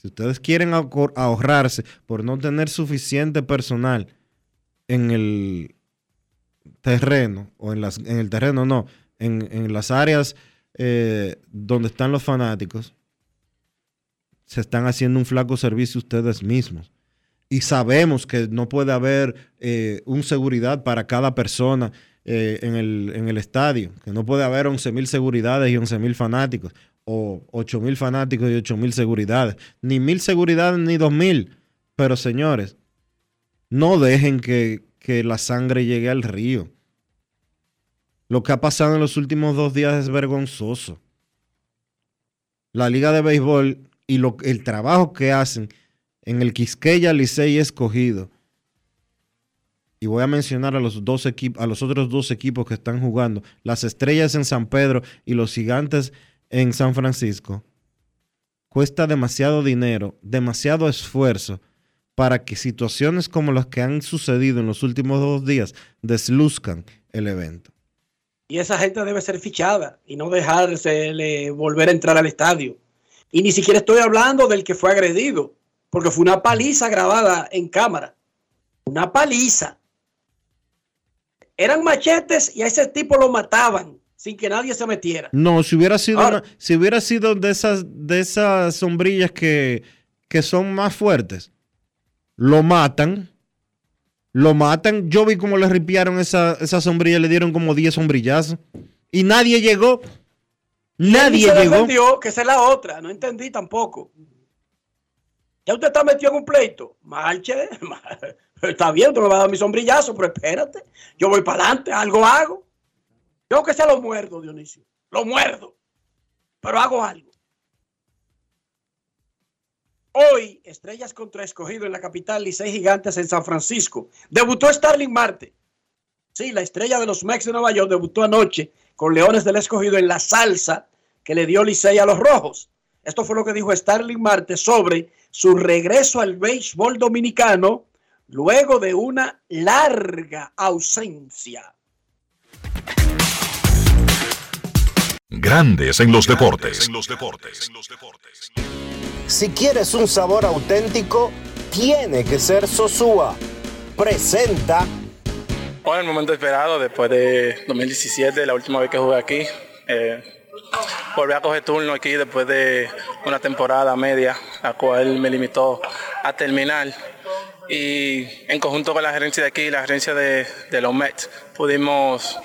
Si ustedes quieren ahor- ahorrarse por no tener suficiente personal en el terreno, o en, las, el terreno no, en, las áreas eh, donde están los fanáticos, se están haciendo un flaco servicio ustedes mismos. Y sabemos que no puede haber eh, un seguridad para cada persona eh, en, el, estadio, que no puede haber 11 mil seguridades y 11 mil fanáticos, o 8 mil fanáticos y 8 mil seguridades, ni mil seguridades ni dos mil. Pero señores, no dejen que, que la sangre llegue al río. Lo que ha pasado en los últimos dos días es vergonzoso. la liga de béisbol y lo, el trabajo que hacen en el Quisqueya Licey escogido. Y voy a mencionar a los dos a los otros dos equipos que están jugando, las estrellas en San Pedro y los gigantes en San Francisco. Cuesta demasiado dinero, demasiado esfuerzo para que situaciones como las que han sucedido en los últimos dos días desluzcan el evento. Y esa gente debe ser fichada y no dejarse volver a entrar al estadio. Y ni siquiera estoy hablando del que fue agredido, porque fue una paliza grabada en cámara. Una paliza. Eran machetes y a ese tipo lo mataban sin que nadie se metiera. No, si hubiera sido, Ahora- una- si hubiera sido de esas, de esas sombrillas que, que son más fuertes, lo matan. Lo matan. Yo vi cómo le ripiaron esa, esa sombrilla, le dieron como 10 sombrillazos. Y nadie llegó. Nadie se llegó. defendió, que esa es la otra. No entendí tampoco. Ya usted está metido en un pleito. Marche. Está bien, tú me vas a dar mi sombrillazo, pero espérate. Yo voy para adelante, algo hago. Yo que sea lo muerdo, Dionisio. Lo muerdo. Pero hago algo. Hoy, Estrellas contra Escogido en la capital, Licey Gigantes en San Francisco. Debutó Starling Marte. Sí, la estrella de los Mex de Nueva York debutó anoche con Leones del Escogido en la salsa que le dio Licey a los Rojos. Esto fue lo que dijo Starling Marte sobre su regreso al béisbol dominicano luego de una larga ausencia. Grandes en los deportes. Si quieres un sabor auténtico, tiene que ser Sosúa. Presenta Bueno, el momento esperado después de 2017, la última vez que jugué aquí. Eh, volví a coger turno aquí después de una temporada media, la cual me limitó a terminar. Y en conjunto con la gerencia de aquí, la gerencia de, de los Mets, pudimos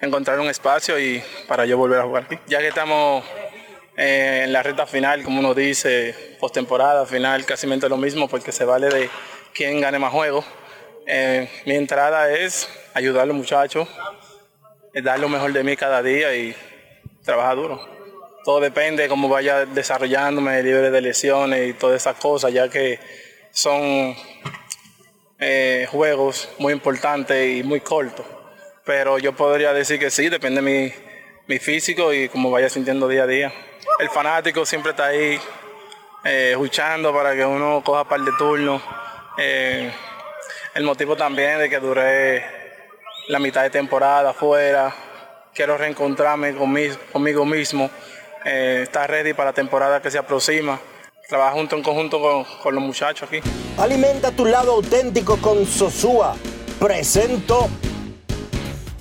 encontrar un espacio y para yo volver a jugar aquí. Ya que estamos eh, en la recta final, como uno dice, postemporada, final, casi lo mismo, porque se vale de quién gane más juegos. Eh, mi entrada es ayudar a los muchachos, dar lo mejor de mí cada día y trabajar duro. Todo depende de cómo vaya desarrollándome, libre de lesiones y todas esas cosas, ya que son eh, juegos muy importantes y muy cortos. Pero yo podría decir que sí, depende de mi, mi físico y cómo vaya sintiendo día a día. El fanático siempre está ahí eh, para que uno coja par de turnos. Eh, el motivo también de que duré la mitad de temporada afuera. Quiero reencontrarme conmi- conmigo mismo, eh, estar ready para la temporada que se aproxima. Trabajar junto en conjunto con, con los muchachos aquí. Alimenta tu lado auténtico con Sosúa. Presento.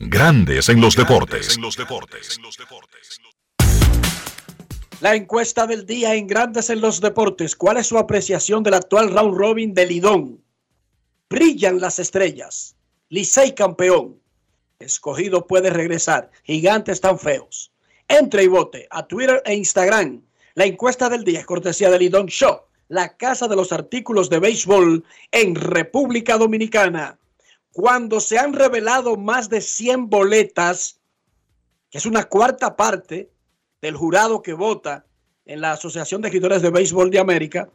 Grandes en los deportes. La encuesta del día en Grandes en los Deportes. ¿Cuál es su apreciación del actual round robin de Lidón? Brillan las estrellas. Licey campeón. Escogido puede regresar. Gigantes tan feos. Entre y vote a Twitter e Instagram. La encuesta del día es cortesía de Lidón Show, la casa de los artículos de béisbol en República Dominicana. Cuando se han revelado más de 100 boletas, que es una cuarta parte del jurado que vota en la Asociación de Escritores de Béisbol de América,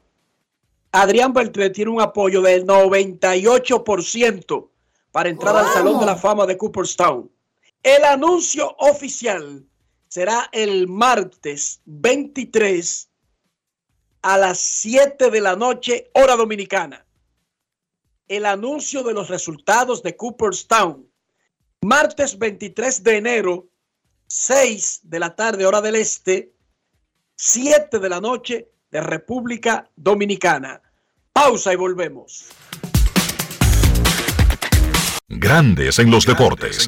Adrián Beltré tiene un apoyo del 98% para entrar al Salón de la Fama de Cooperstown. El anuncio oficial será el martes 23 a las 7 de la noche, hora dominicana. El anuncio de los resultados de Cooperstown. Martes 23 de enero, 6 de la tarde, hora del este, 7 de la noche de República Dominicana. Pausa y volvemos. Grandes en los deportes.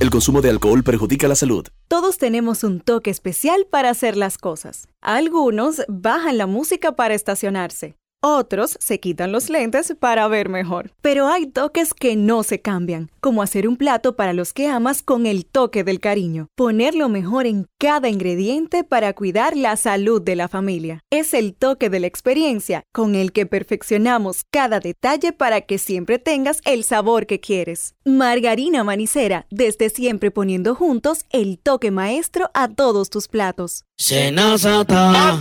El consumo de alcohol perjudica la salud. Todos tenemos un toque especial para hacer las cosas. Algunos bajan la música para estacionarse. Otros se quitan los lentes para ver mejor. Pero hay toques que no se cambian, como hacer un plato para los que amas con el toque del cariño. Poner lo mejor en cada ingrediente para cuidar la salud de la familia. Es el toque de la experiencia con el que perfeccionamos cada detalle para que siempre tengas el sabor que quieres. Margarina Manicera, desde siempre poniendo juntos el toque maestro a todos tus platos. Senazata.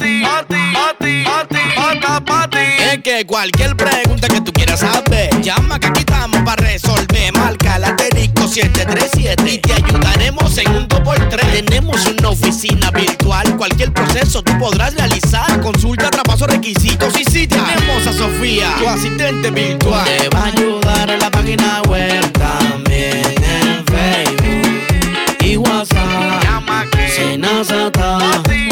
Es que cualquier pregunta que tú quieras saber, llama que aquí estamos para resolver. Marca la asterisco 737 y te ayudaremos en un 2x3. Tenemos una oficina virtual, cualquier proceso tú podrás realizar. Consulta, traspaso, requisitos y si tenemos a Sofía, tu asistente virtual. Te va a ayudar en la página web también en Facebook y WhatsApp. Llama que Senazata.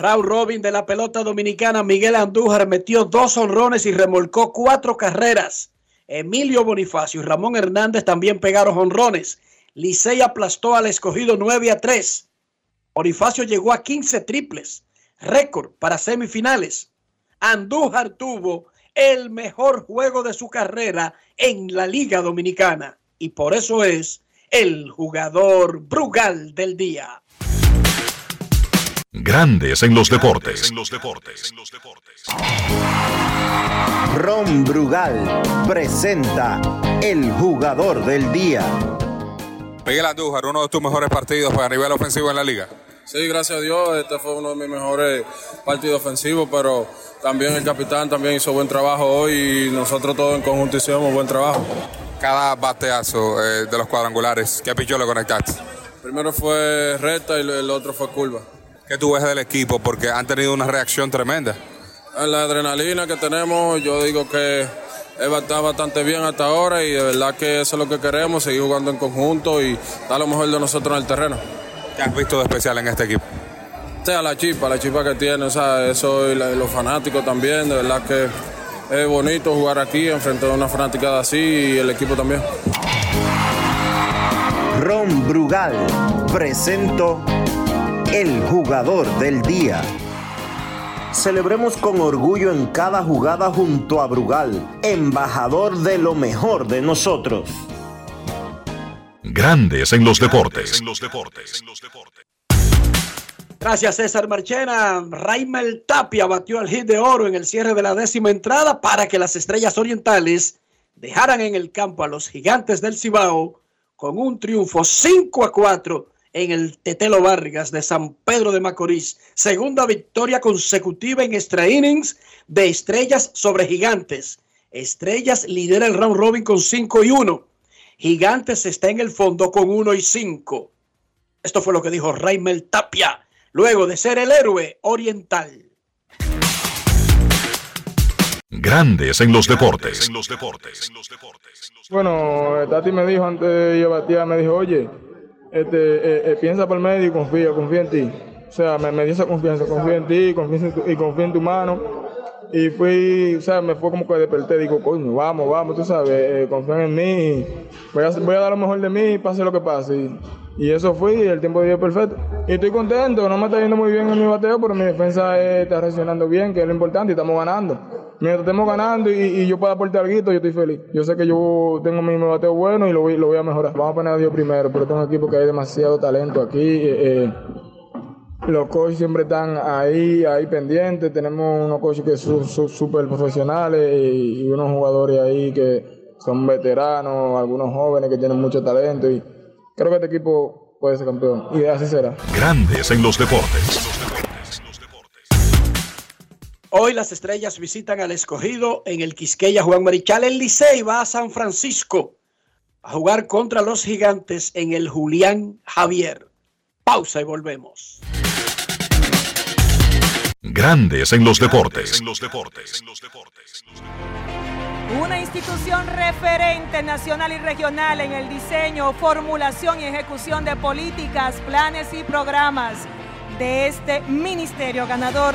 Raúl Robin de la pelota dominicana, Miguel Andújar metió dos honrones y remolcó cuatro carreras. Emilio Bonifacio y Ramón Hernández también pegaron honrones. Licey aplastó al escogido 9 a 3. Bonifacio llegó a 15 triples, récord para semifinales. Andújar tuvo el mejor juego de su carrera en la Liga Dominicana y por eso es el jugador Brugal del día. Grandes en los deportes. Ron Brugal presenta el jugador del día. Miguel Andújar, uno de tus mejores partidos a nivel ofensivo en la liga. Sí, gracias a Dios, este fue uno de mis mejores partidos ofensivos, pero también el capitán también hizo buen trabajo hoy y nosotros todos en conjunto hicimos buen trabajo. Cada bateazo eh, de los cuadrangulares, ¿qué pichó le conectaste? Primero fue recta y el otro fue curva. ¿Qué tú ves del equipo? Porque han tenido una reacción tremenda. En la adrenalina que tenemos, yo digo que está bastante bien hasta ahora y de verdad que eso es lo que queremos, seguir jugando en conjunto y dar lo mejor de nosotros en el terreno. ¿Qué has visto de especial en este equipo? O sea, la chispa, la chispa que tiene, o sea, eso y la- los fanáticos también, de verdad que es bonito jugar aquí enfrente de una fanaticada así y el equipo también. Ron Brugal presento el jugador del día. Celebremos con orgullo en cada jugada junto a Brugal, embajador de lo mejor de nosotros. Grandes en los deportes. Gracias César Marchena. Raimel Tapia batió al hit de oro en el cierre de la décima entrada para que las estrellas orientales dejaran en el campo a los gigantes del Cibao con un triunfo 5 a 4 en el Tetelo Vargas de San Pedro de Macorís. Segunda victoria consecutiva en extra innings de estrellas sobre gigantes. Estrellas lidera el round robin con 5 y 1. Gigantes está en el fondo con 1 y 5. Esto fue lo que dijo Raimel Tapia luego de ser el héroe oriental. Grandes en los deportes. Bueno, Tati me dijo antes de yo batear, me dijo, oye, este, eh, eh, piensa por el medio y confía, confía en ti. O sea, me, me dio esa confianza, confía en ti y confía en tu mano. Y fui, o sea, me fue como que desperté, digo, coño, vamos, vamos, tú sabes, eh, en mí, voy a, voy a dar lo mejor de mí, pase lo que pase. Y, y eso fue, y el tiempo dio perfecto. Y estoy contento, no me está yendo muy bien en mi bateo, pero mi defensa eh, está reaccionando bien, que es lo importante, y estamos ganando. Mientras estemos ganando y, yo pueda aportar algo, yo estoy feliz. Yo sé que yo tengo mi, bateo bueno y lo voy, lo voy a mejorar. Vamos a poner a Dios primero, pero tengo equipo que hay demasiado talento aquí. eh, eh, los coaches siempre están ahí, ahí pendientes. Tenemos unos coaches que son súper profesionales y, y unos jugadores ahí que son veteranos, algunos jóvenes que tienen mucho talento. Y creo que este equipo puede ser campeón. Y así será. Grandes en los deportes. Hoy las estrellas visitan al escogido en el Quisqueya Juan Marichal. El Licey va a San Francisco a jugar contra los gigantes en el Julián Javier. Pausa y volvemos. Grandes en los deportes. Una institución referente nacional y regional en el diseño, formulación y ejecución de políticas, planes y programas de este ministerio ganador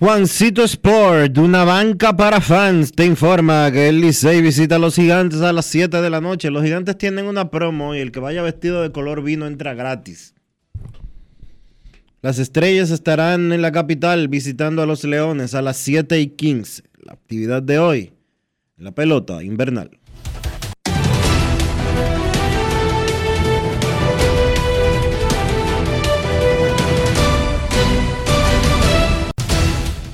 Juancito Sport, una banca para fans, te informa que el Licey visita a los gigantes a las 7 de la noche. Los gigantes tienen una promo y el que vaya vestido de color vino entra gratis. Las estrellas estarán en la capital visitando a los leones a las 7 y 15. La actividad de hoy, la pelota invernal.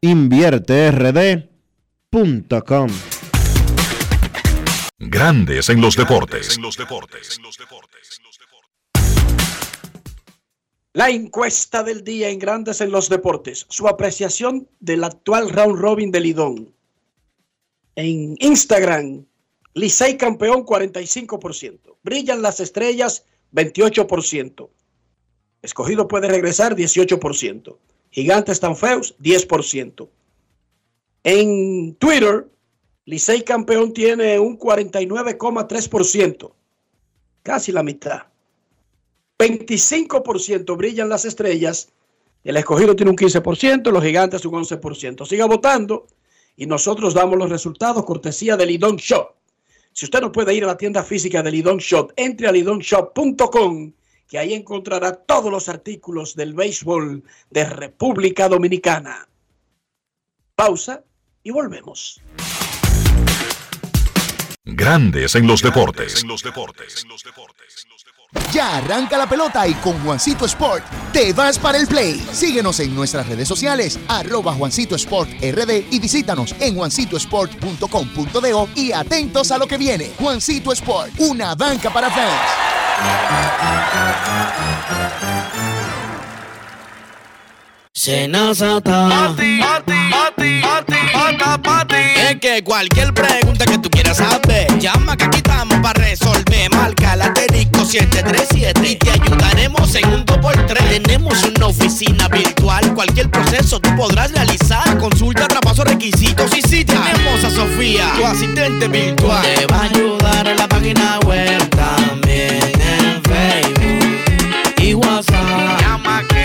InvierteRD.com Grandes en los deportes. La encuesta del día en Grandes en los Deportes. Su apreciación del actual round robin de Lidón. En Instagram, Licey campeón 45%. Brillan las estrellas 28%. Escogido puede regresar 18%. Gigantes tan feos, 10%. En Twitter, Licey campeón tiene un 49,3%, casi la mitad. 25% brillan las estrellas, el escogido tiene un 15%, los gigantes un 11%. Siga votando y nosotros damos los resultados cortesía del Lidón Shop. Si usted no puede ir a la tienda física del Lidón Shop, entre a lidonshop.com que ahí encontrará todos los artículos del béisbol de República Dominicana. Pausa y volvemos. Grandes en los deportes. Ya arranca la pelota y con Juancito Sport te vas para el play. Síguenos en nuestras redes sociales, arroba Juancito Sport RD y visítanos en juancitosport.com.de y atentos a lo que viene. Juancito Sport, una banca para Senazata. Pati, pati, Es que cualquier pregunta que tú quieras saber, llama que aquí estamos para resolver. Marca la 737 y te ayudaremos en un 2x3. Tenemos una oficina virtual, cualquier proceso tú podrás realizar. Consulta, traspaso, requisitos y si tenemos a Sofía, tu asistente virtual. Te va a ayudar en la página web también en Facebook y WhatsApp. Llama que.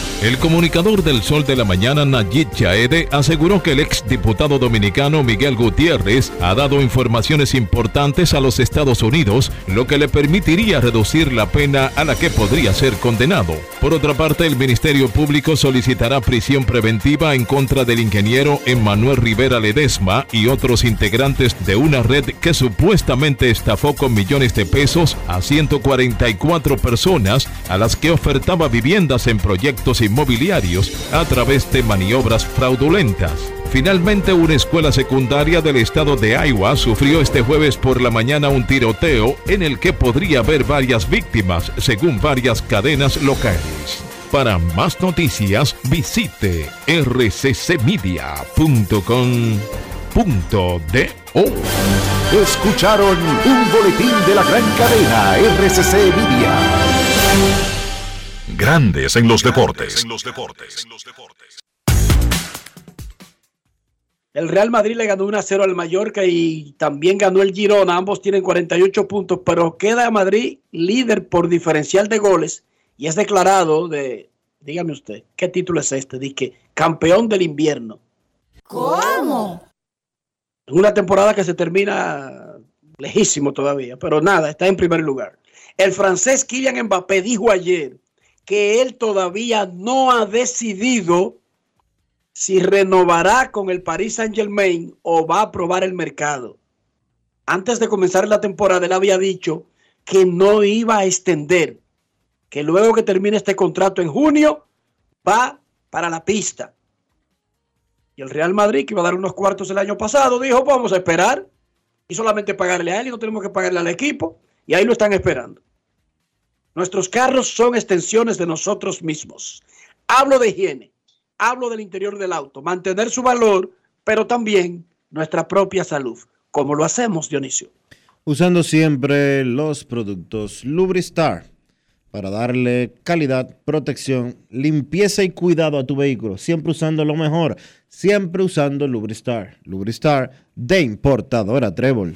El comunicador del Sol de la Mañana, Nayib Chaede, aseguró que el exdiputado dominicano Miguel Gutiérrez ha dado informaciones importantes a los Estados Unidos, lo que le permitiría reducir la pena a la que podría ser condenado. Por otra parte, el Ministerio Público solicitará prisión preventiva en contra del ingeniero Emmanuel Rivera Ledesma y otros integrantes de una red que supuestamente estafó con millones de pesos a 144 personas a las que ofertaba viviendas en proyectos inmobiliarios a través de maniobras fraudulentas. Finalmente, una escuela secundaria del estado de Iowa sufrió este jueves por la mañana un tiroteo en el que podría haber varias víctimas, según varias cadenas locales. Para más noticias, visite rccmedia.com.do. Escucharon un boletín de la gran cadena RCC Media. Grandes en los deportes. El Real Madrid le ganó 1 a 0 al Mallorca y también ganó el Girona. Ambos tienen 48 puntos, pero queda Madrid líder por diferencial de goles y es declarado de, dígame usted, ¿qué título es este? Dice campeón del invierno. ¿Cómo? Una temporada que se termina lejísimo todavía, pero nada, está en primer lugar. El francés Kylian Mbappé dijo ayer que él todavía no ha decidido si renovará con el Paris Saint Germain o va a probar el mercado. Antes de comenzar la temporada, él había dicho que no iba a extender, que luego que termine este contrato en junio, va para la pista. Y el Real Madrid, que iba a dar unos cuartos el año pasado, dijo, "Pues vamos a esperar y solamente pagarle a él y no tenemos que pagarle al equipo. Y ahí lo están esperando. Nuestros carros son extensiones de nosotros mismos. Hablo de higiene, hablo del interior del auto, mantener su valor, pero también nuestra propia salud. ¿Cómo lo hacemos, Dionisio? Usando siempre los productos Lubristar para darle calidad, protección, limpieza y cuidado a tu vehículo. Siempre usando lo mejor, siempre usando Lubristar. Lubristar de importadora Trébol.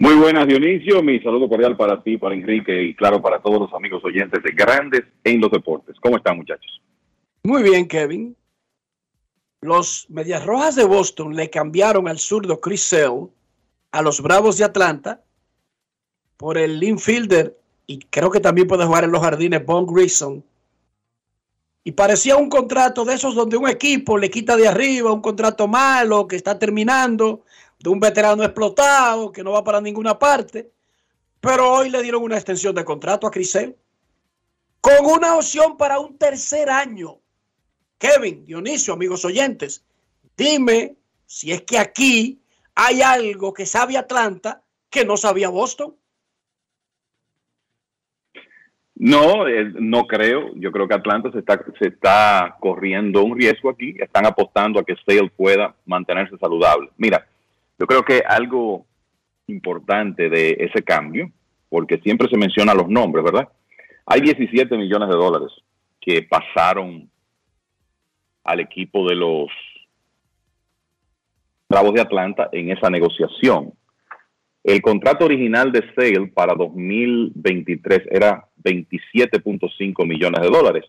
Muy buenas, Dionisio. Mi saludo cordial para ti, para Enrique y claro para todos los amigos oyentes de Grandes en los Deportes. ¿Cómo están, muchachos? Muy bien, Kevin. Los Medias Rojas de Boston le cambiaron al zurdo Chris Sale a los Bravos de Atlanta por el infielder y creo que también puede jugar en los jardines Bon Grissom. Y parecía un contrato de esos donde un equipo le quita de arriba un contrato malo que está terminando, de un veterano explotado que no va para ninguna parte. Pero hoy le dieron una extensión de contrato a Crisel con una opción para un tercer año. Kevin, Dionisio, amigos oyentes, dime si es que aquí hay algo que sabe Atlanta que no sabía Boston. No, eh, no creo. Yo creo que Atlanta se está, se está corriendo un riesgo aquí. Están apostando a que Sale pueda mantenerse saludable. Mira, yo creo que algo importante de ese cambio, porque siempre se menciona los nombres, ¿verdad? Hay 17 millones de dólares que pasaron al equipo de los Bravos de Atlanta en esa negociación. El contrato original de Sale para 2023 era 27.5 millones de dólares.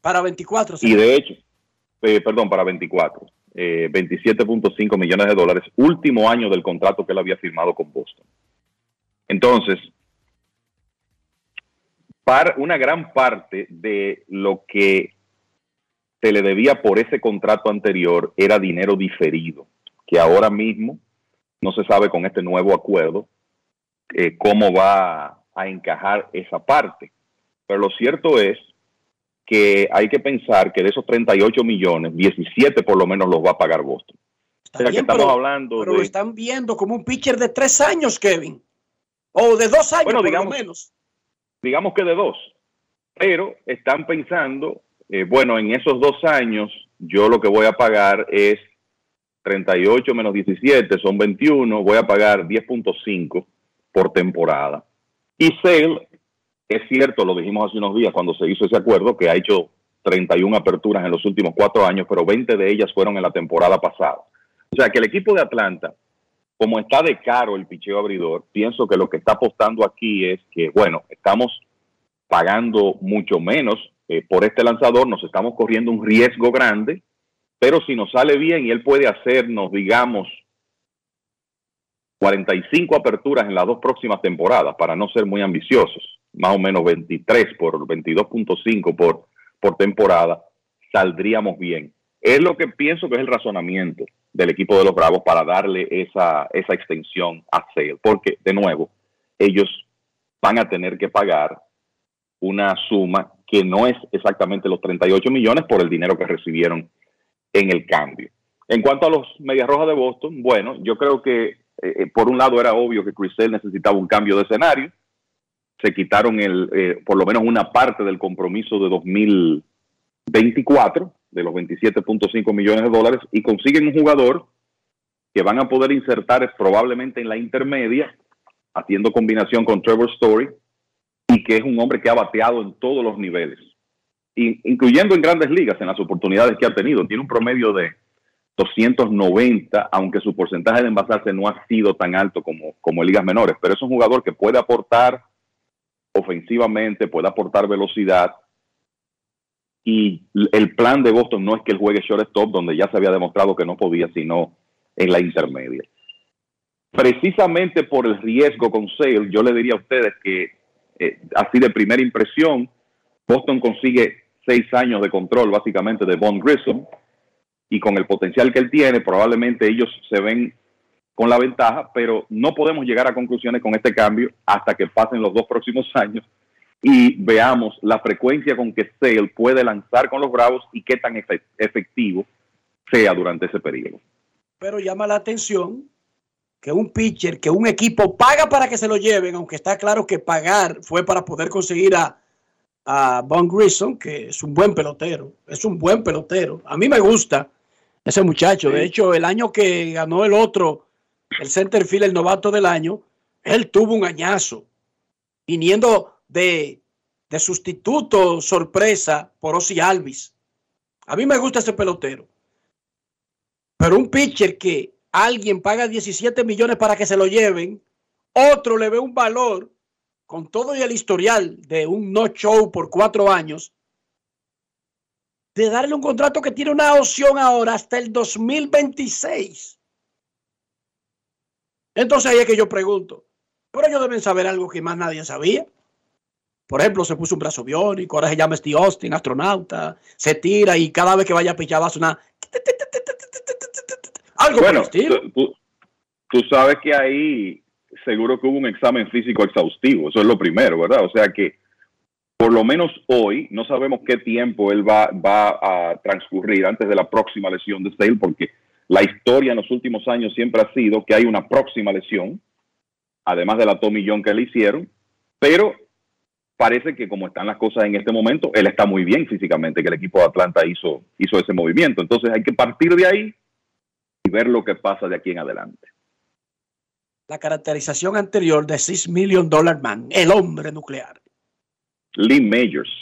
Para 24. Y de hecho, eh, perdón, para 24. Eh, 27.5 millones de dólares, último año del contrato que él había firmado con Boston. Entonces, una gran parte de lo que se le debía por ese contrato anterior era dinero diferido, que ahora mismo no se sabe con este nuevo acuerdo eh, cómo va a encajar esa parte. Pero lo cierto es que hay que pensar que de esos 38 millones, 17 por lo menos los va a pagar Boston. o sea que estamos pero- hablando Pero de... lo están viendo como un pitcher de tres años, Kevin. O de dos años, Bueno, por digamos- lo menos. digamos que de dos, pero están pensando, eh, bueno, en esos dos años yo lo que voy a pagar es 38 menos 17, son 21, voy a pagar 10.5 por temporada. Y Sale, es cierto, lo dijimos hace unos días cuando se hizo ese acuerdo, que ha hecho 31 aperturas en los últimos cuatro años, pero 20 de ellas fueron en la temporada pasada. O sea que el equipo de Atlanta, como está de caro el picheo abridor, pienso que lo que está apostando aquí es que, bueno, estamos pagando mucho menos eh, por este lanzador, nos estamos corriendo un riesgo grande, pero si nos sale bien y él puede hacernos, digamos, 45 aperturas en las dos próximas temporadas, para no ser muy ambiciosos, más o menos 23 por 22.5 por, por temporada, saldríamos bien. Es lo que pienso que es el razonamiento del equipo de los Bravos para darle esa, esa extensión a Sale, porque, de nuevo, ellos van a tener que pagar una suma que no es exactamente los 38 millones por el dinero que recibieron en el cambio. En cuanto a los Medias Rojas de Boston, bueno, yo creo que eh, por un lado era obvio que Chris Sale necesitaba un cambio de escenario. Se quitaron el, eh, por lo menos una parte del compromiso de 2024, de los 27.5 millones de dólares, y consiguen un jugador que van a poder insertar probablemente en la intermedia, haciendo combinación con Trevor Story, y que es un hombre que ha bateado en todos los niveles, incluyendo en grandes ligas, en las oportunidades que ha tenido. Tiene un promedio de 290, aunque su porcentaje de envasarse no ha sido tan alto como, como en ligas menores, pero es un jugador que puede aportar ofensivamente, puede aportar velocidad. Y el plan de Boston no es que él juegue shortstop, donde ya se había demostrado que no podía, sino en la intermedia. Precisamente por el riesgo con Sale, yo le diría a ustedes que, eh, así de primera impresión, Boston consigue seis años de control básicamente de Von Grissom y con el potencial que él tiene, probablemente ellos se ven con la ventaja, pero no podemos llegar a conclusiones con este cambio hasta que pasen los dos próximos años y veamos la frecuencia con que Sale puede lanzar con los Bravos y qué tan efe- efectivo sea durante ese periodo. Pero llama la atención que un pitcher, que un equipo paga para que se lo lleven, aunque está claro que pagar fue para poder conseguir a, a Von Grissom, que es un buen pelotero, es un buen pelotero. A mí me gusta ese muchacho. De hecho, el año que ganó el otro, el centerfield, el novato del año, él tuvo un añazo, viniendo de, de sustituto sorpresa por Ozzy Alvis. A mí me gusta ese pelotero. Pero un pitcher que alguien paga 17 millones para que se lo lleven, otro le ve un valor con todo y el historial de un no show por cuatro años, de darle un contrato que tiene una opción ahora hasta el 2026. Entonces ahí es que yo pregunto, pero ellos deben saber algo que más nadie sabía. Por ejemplo, se puso un brazo biónico, ahora se llama Steve Austin, astronauta, se tira y cada vez que vaya a pichar va a sonar algo por el Bueno, tú- tú sabes que ahí seguro que hubo un examen físico exhaustivo, eso es lo primero, ¿verdad? O sea que por lo menos hoy no sabemos qué tiempo él va, va a transcurrir antes de la próxima lesión de Sale, porque la historia en los últimos años siempre ha sido que hay una próxima lesión, además de la Tommy John que le hicieron, pero parece que como están las cosas en este momento, él está muy bien físicamente, que el equipo de Atlanta hizo, hizo ese movimiento. Entonces hay que partir de ahí y ver lo que pasa de aquí en adelante. La caracterización anterior de 6 Million Dollar Man, el hombre nuclear. Lee Majors.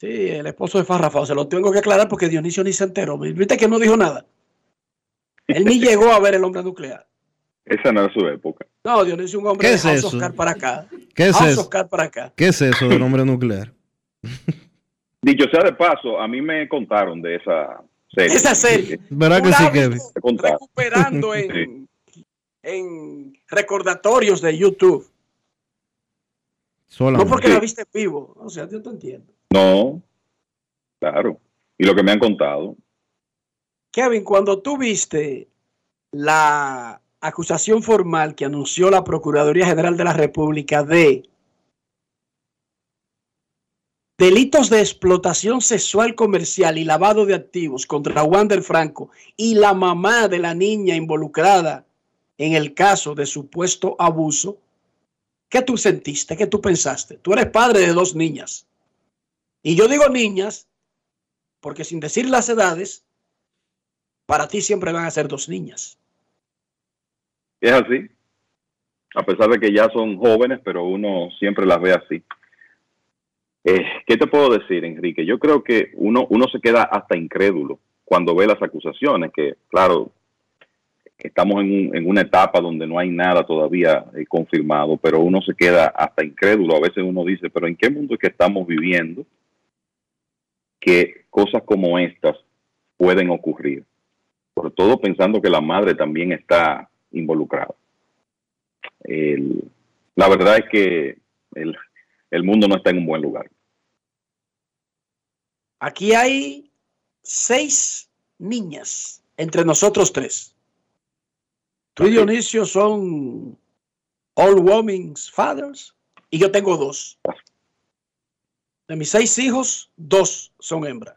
Sí, el esposo de Farrafao, se lo tengo que aclarar porque Dionisio ni se enteró. Viste que no dijo nada. Él ni llegó a ver el hombre nuclear. Esa no era su época. No, Dionisio un hombre ¿Qué de es House eso? of Cards para acá. ¿Qué es House eso? para acá. ¿Qué es eso del hombre nuclear? Dicho sea de paso, a mí me contaron de esa serie. Esa serie. ¿Verdad que sí, Kevin? Me contaron. Recuperando en, en recordatorios de YouTube. Solamente. No porque la viste en vivo. O sea, yo te entiendo. No, claro. Y lo que me han contado. Kevin, cuando tú viste la acusación formal que anunció la Procuraduría General de la República de delitos de explotación sexual comercial y lavado de activos contra Wander Franco y la mamá de la niña involucrada en el caso de supuesto abuso, ¿qué tú sentiste? ¿Qué tú pensaste? Tú eres padre de dos niñas. Y yo digo niñas porque sin decir las edades, para ti siempre van a ser dos niñas. Es así. A pesar de que ya son jóvenes, pero uno siempre las ve así. Eh, ¿Qué te puedo decir, Enrique? Yo creo que uno, uno se queda hasta incrédulo cuando ve las acusaciones, que claro, estamos en, un- en una etapa donde no hay nada todavía eh, confirmado, pero uno se queda hasta incrédulo. A veces uno dice, pero ¿en qué mundo es que estamos viviendo que cosas como estas pueden ocurrir? Sobre todo pensando que la madre también está involucrada. El- la verdad es que el, el mundo no está en un buen lugar. Aquí hay seis niñas entre nosotros tres. Tú y Dionisio son all women's fathers y yo tengo dos. De mis seis hijos, dos son hembras.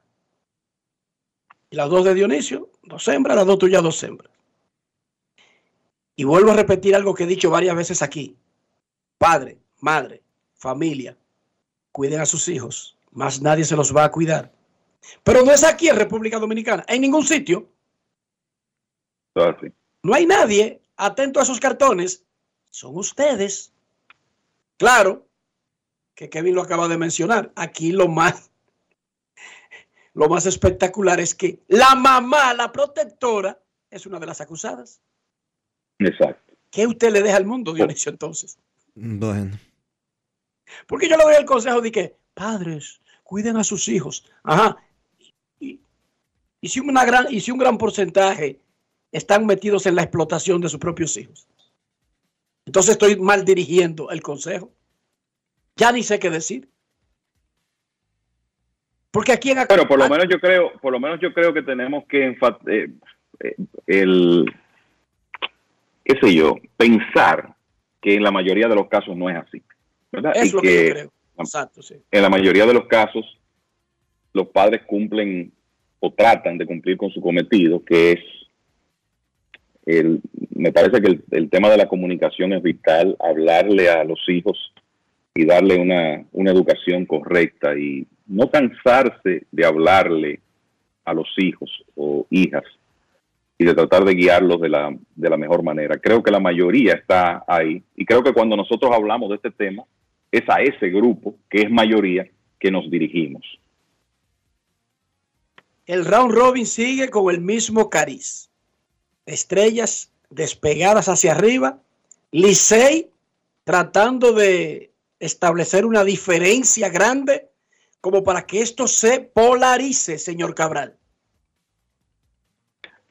Y las dos de Dionisio, dos hembras, las dos tuyas, dos hembras. Y vuelvo a repetir algo que he dicho varias veces aquí. Padre, madre, familia, cuiden a sus hijos, más nadie se los va a cuidar. Pero no es aquí en República Dominicana, en ningún sitio. No hay nadie atento a esos cartones. Son ustedes. Claro que Kevin lo acaba de mencionar. Aquí lo más, lo más espectacular es que la mamá, la protectora, es una de las acusadas. Exacto. ¿Qué usted le deja al mundo, Dionisio, entonces? Bueno. Porque yo le doy el consejo de que, padres, cuiden a sus hijos. Ajá. Y, y si, una gran, y si un gran porcentaje están metidos en la explotación de sus propios hijos. Entonces estoy mal dirigiendo el consejo. Ya ni sé qué decir. Porque aquí en Bueno, por lo menos yo creo, por lo menos yo creo que tenemos que enfa- eh, eh, el qué sé yo, pensar que en la mayoría de los casos no es así. ¿verdad? es Y lo que yo creo. Exacto, sí. en la mayoría de los casos los padres cumplen o tratan de cumplir con su cometido, que es el, me parece que el, el tema de la comunicación es vital, hablarle a los hijos y darle una, una educación correcta y no cansarse de hablarle a los hijos o hijas y de tratar de guiarlos de la, de la mejor manera. Creo que la mayoría está ahí y creo que cuando nosotros hablamos de este tema, es a ese grupo, que es mayoría, que nos dirigimos. El round robin sigue con el mismo cariz. Estrellas despegadas hacia arriba. Licey tratando de establecer una diferencia grande como para que esto se polarice, señor Cabral.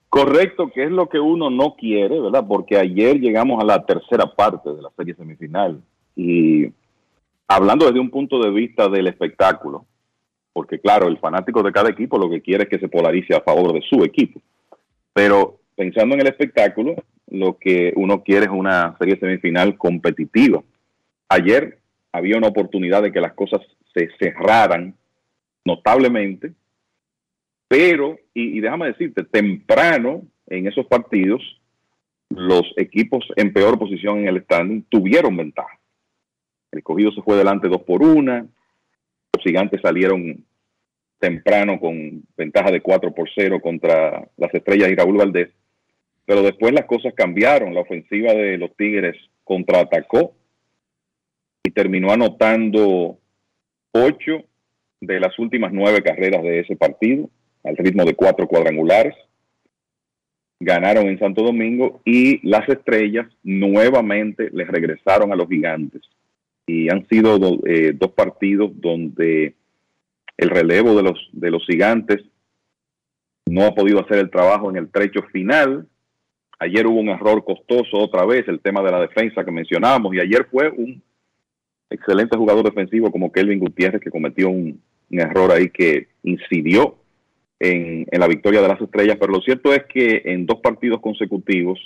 Correcto, que es lo que uno no quiere, ¿verdad? Porque ayer llegamos a la tercera parte de la serie semifinal y hablando desde un punto de vista del espectáculo, porque claro, el fanático de cada equipo lo que quiere es que se polarice a favor de su equipo, pero pensando en el espectáculo, lo que uno quiere es una serie semifinal competitiva. Ayer había una oportunidad de que las cosas se cerraran notablemente, pero, y, déjame decirte, temprano en esos partidos, los equipos en peor posición en el standing tuvieron ventaja. El cogido se fue delante dos por una, los gigantes salieron temprano con ventaja de 4 por 0 contra las estrellas y Raúl Valdés, pero después las cosas cambiaron, la ofensiva de los Tigres contraatacó y terminó anotando ocho de las últimas nueve carreras de ese partido, al ritmo de cuatro cuadrangulares. Ganaron en Santo Domingo y las estrellas nuevamente les regresaron a los gigantes. Y han sido do- eh, dos partidos donde el relevo de los, de los gigantes no ha podido hacer el trabajo en el trecho final. Ayer hubo un error costoso otra vez, el tema de la defensa que mencionábamos, y ayer fue un excelente jugador defensivo como Kelvin Gutiérrez que cometió un, error ahí que incidió en, en la victoria de las estrellas, pero lo cierto es que en dos partidos consecutivos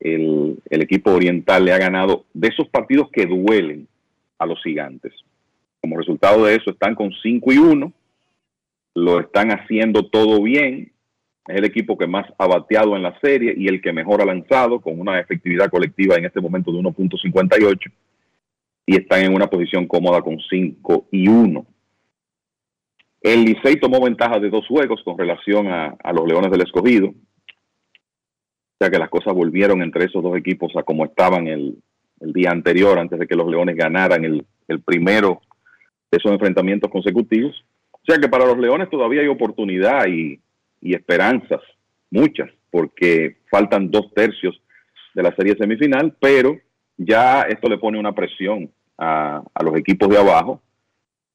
el, el equipo oriental le ha ganado de esos partidos que duelen a los gigantes. Como resultado de eso están con 5 y 1, lo están haciendo todo bien, es el equipo que más ha bateado en la serie y el que mejor ha lanzado con una efectividad colectiva en este momento de 1.58 y están en una posición cómoda con 5 y 1. El Licey tomó ventaja de dos juegos con relación a, a los Leones del Escogido. O sea que las cosas volvieron entre esos dos equipos a como estaban el, el día anterior, antes de que los Leones ganaran el, el primero de esos enfrentamientos consecutivos. O sea que para los Leones todavía hay oportunidad y, y esperanzas, muchas, porque faltan dos tercios de la serie semifinal, pero ya esto le pone una presión a, los equipos de abajo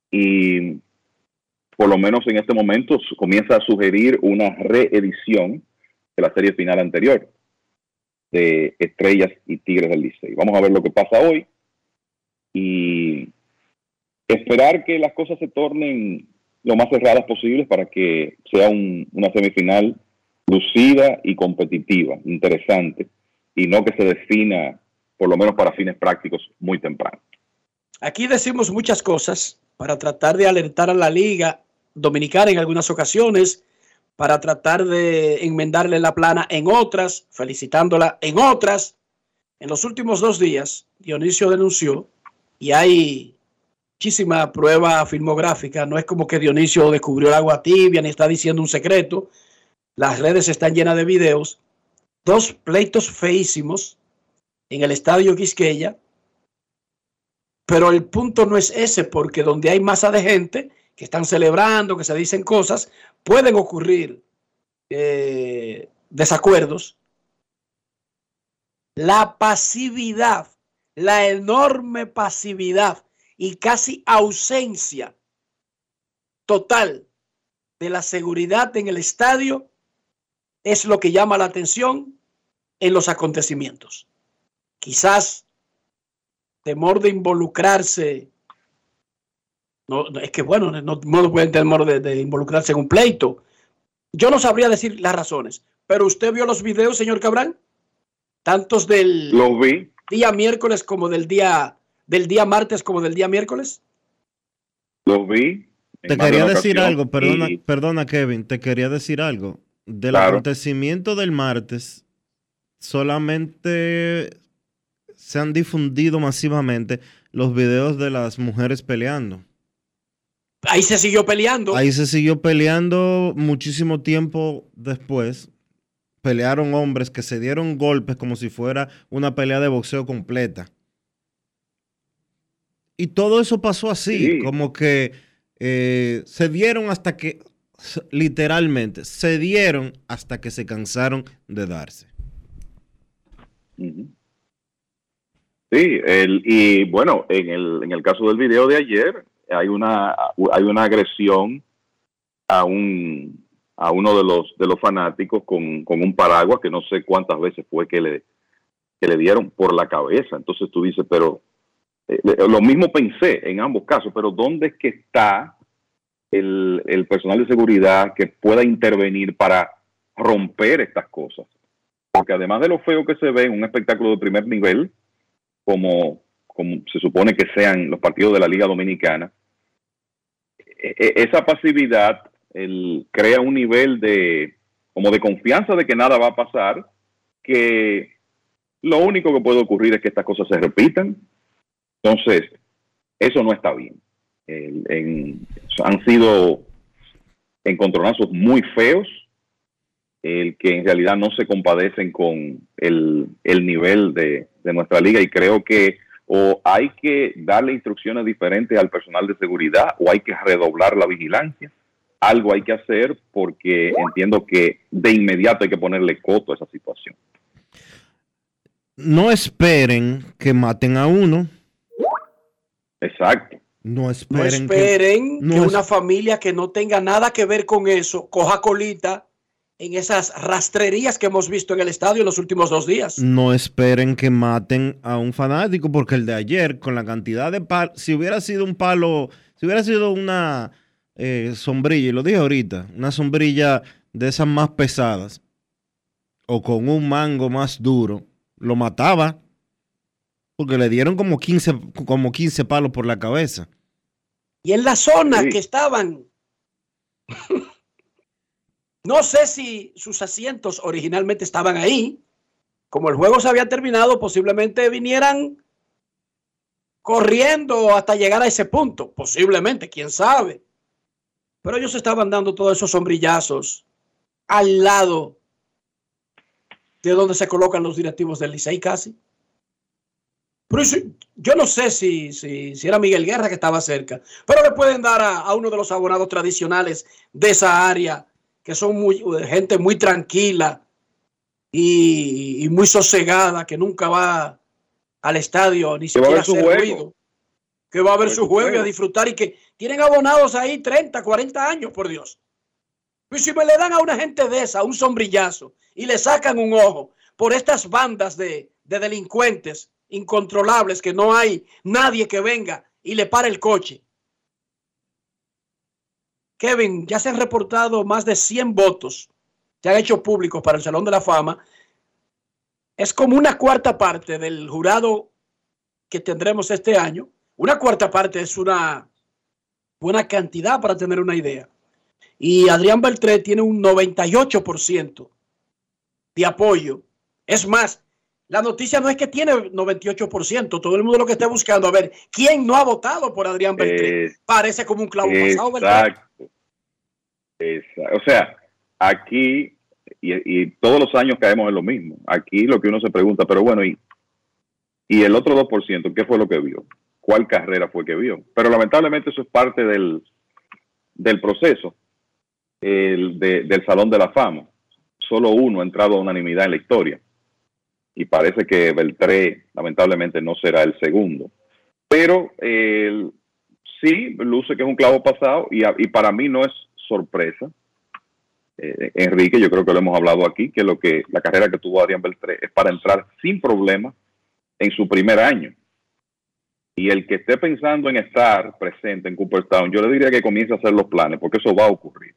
y por lo menos en este momento comienza a sugerir una reedición de la serie final anterior de Estrellas y Tigres del Licey. Vamos a ver lo que pasa hoy y esperar que las cosas se tornen lo más cerradas posibles para que sea un- una semifinal lucida y competitiva, interesante, y no que se defina, por lo menos para fines prácticos, muy temprano. Aquí decimos muchas cosas para tratar de alertar a la liga dominicana en algunas ocasiones, para tratar de enmendarle la plana en otras, felicitándola en otras. En los últimos dos días, Dionisio denunció, y hay muchísima prueba filmográfica, no es como que Dionisio descubrió el agua tibia ni está diciendo un secreto, las redes están llenas de videos, dos pleitos feísimos en el estadio Quisqueya, pero el punto no es ese, porque donde hay masa de gente que están celebrando, que se dicen cosas, pueden ocurrir eh, desacuerdos. La pasividad, la enorme pasividad y casi ausencia total de la seguridad en el estadio es lo que llama la atención en los acontecimientos. Quizás temor de involucrarse. No, no, es que bueno, no, no pueden tener temor de, de involucrarse en un pleito. Yo no sabría decir las razones, pero usted vio los videos, señor Cabral, tantos del Los vi. día miércoles como del día del día martes como del día miércoles. Los vi. Te quería decir algo, perdona, y- perdona Kevin, te quería decir algo. Del Claro. acontecimiento del martes, solamente se han difundido masivamente los videos de las mujeres peleando. Ahí se siguió peleando. Ahí se siguió peleando muchísimo tiempo después. Pelearon hombres que se dieron golpes como si fuera una pelea de boxeo completa. Y todo eso pasó así, Sí. como que eh, se dieron hasta que, literalmente, se dieron hasta que se cansaron de darse. Sí, el, y bueno, en el, en el caso del video de ayer, hay una, hay una agresión a un a uno de los de los fanáticos con, con un paraguas que no sé cuántas veces fue que le que le dieron por la cabeza. Entonces tú dices, pero eh, lo mismo pensé en ambos casos, pero ¿dónde es que está el, el personal de seguridad que pueda intervenir para romper estas cosas? Porque además de lo feo que se ve en un espectáculo de primer nivel, como, como se supone que sean los partidos de la Liga Dominicana, e- e- esa pasividad crea un nivel de como de confianza de que nada va a pasar, que lo único que puede ocurrir es que estas cosas se repitan. Entonces, eso no está bien. Han sido encontronazos muy feos, el que en realidad no se compadecen con el, el nivel de, de nuestra liga y creo que o hay que darle instrucciones diferentes al personal de seguridad o hay que redoblar la vigilancia. Algo hay que hacer porque entiendo que de inmediato hay que ponerle coto a esa situación. No esperen que maten a uno. Exacto. No No esperen, esperen que, no es- una familia que no tenga nada que ver con eso coja colita en esas rastrerías que hemos visto en el estadio en los últimos dos días. no esperen que maten a un fanático, porque el de ayer, con la cantidad de palos, si hubiera sido un palo, si hubiera sido una eh, sombrilla, y lo dije ahorita, una sombrilla de esas más pesadas, o con un mango más duro, lo mataba, porque le dieron como 15, como 15 palos por la cabeza. Y en la zona que estaban, no sé si sus asientos originalmente estaban ahí. Como el juego se había terminado, posiblemente vinieran corriendo hasta llegar a ese punto. Posiblemente, quién sabe. Pero ellos estaban dando todos esos sombrillazos al lado de donde se colocan los directivos del Licey casi. Yo no sé si, si, si era Miguel Guerra que estaba cerca, pero le pueden dar a uno de los abonados tradicionales de esa área, que son muy, gente muy tranquila y, y muy sosegada, que nunca va al estadio ni Que va a siquiera a su hacer juego. ruido, que va a ver su juego y a disfrutar y que tienen abonados ahí 30, 40 años, por Dios. Y si me le dan a una gente de esa un sombrillazo y le sacan un ojo por estas bandas de, de delincuentes incontrolables que no hay nadie que venga y le pare el coche. Kevin, ya se han reportado más de 100 votos, se han hecho públicos para el Salón de la Fama. Es como una cuarta parte del jurado que tendremos este año. Una cuarta parte es una buena cantidad para tener una idea. Y Adrián Beltré tiene un 98% de apoyo. Es más, la noticia no es que tiene 98%, todo el mundo lo que está buscando, a ver, ¿quién no ha votado por Adrián Beltré? Parece como un clavo pasado, Beltré. O sea, aquí, y, y todos los años caemos en lo mismo. Aquí lo que uno se pregunta, pero bueno, ¿y, y el otro 2%, qué fue lo que vio? ¿Cuál carrera fue que vio? Pero lamentablemente eso es parte del, del proceso el de- del Salón de la Fama. Solo uno ha entrado a unanimidad en la historia. Y parece que Beltré, lamentablemente, no será el segundo. Pero eh, sí, luce que es un clavo pasado y, y para mí no es sorpresa. Eh, Enrique, yo creo que lo hemos hablado aquí, que lo que la carrera que tuvo Adrián Beltré es para entrar sin problema en su primer año. Y el que esté pensando en estar presente en Cooperstown, yo le diría que comience a hacer los planes, porque eso va a ocurrir.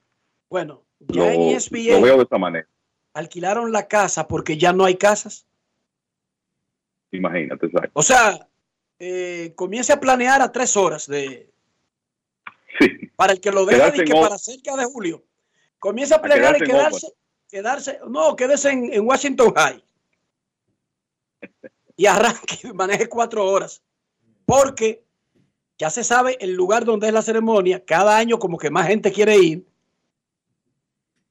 Bueno, Lo, ya en E lo ESPN veo de esta manera. alquilaron la casa porque ya no hay casas. Imagínate, exacto. O sea, eh, comience a planear a tres horas de para el que lo deja y que para cerca de julio. Comience a planear y quedarse quedarse, quedarse, no, quédese en, en Washington High. Y arranque, y maneje cuatro horas. Porque ya se sabe el lugar donde es la ceremonia. Cada año como que más gente quiere ir.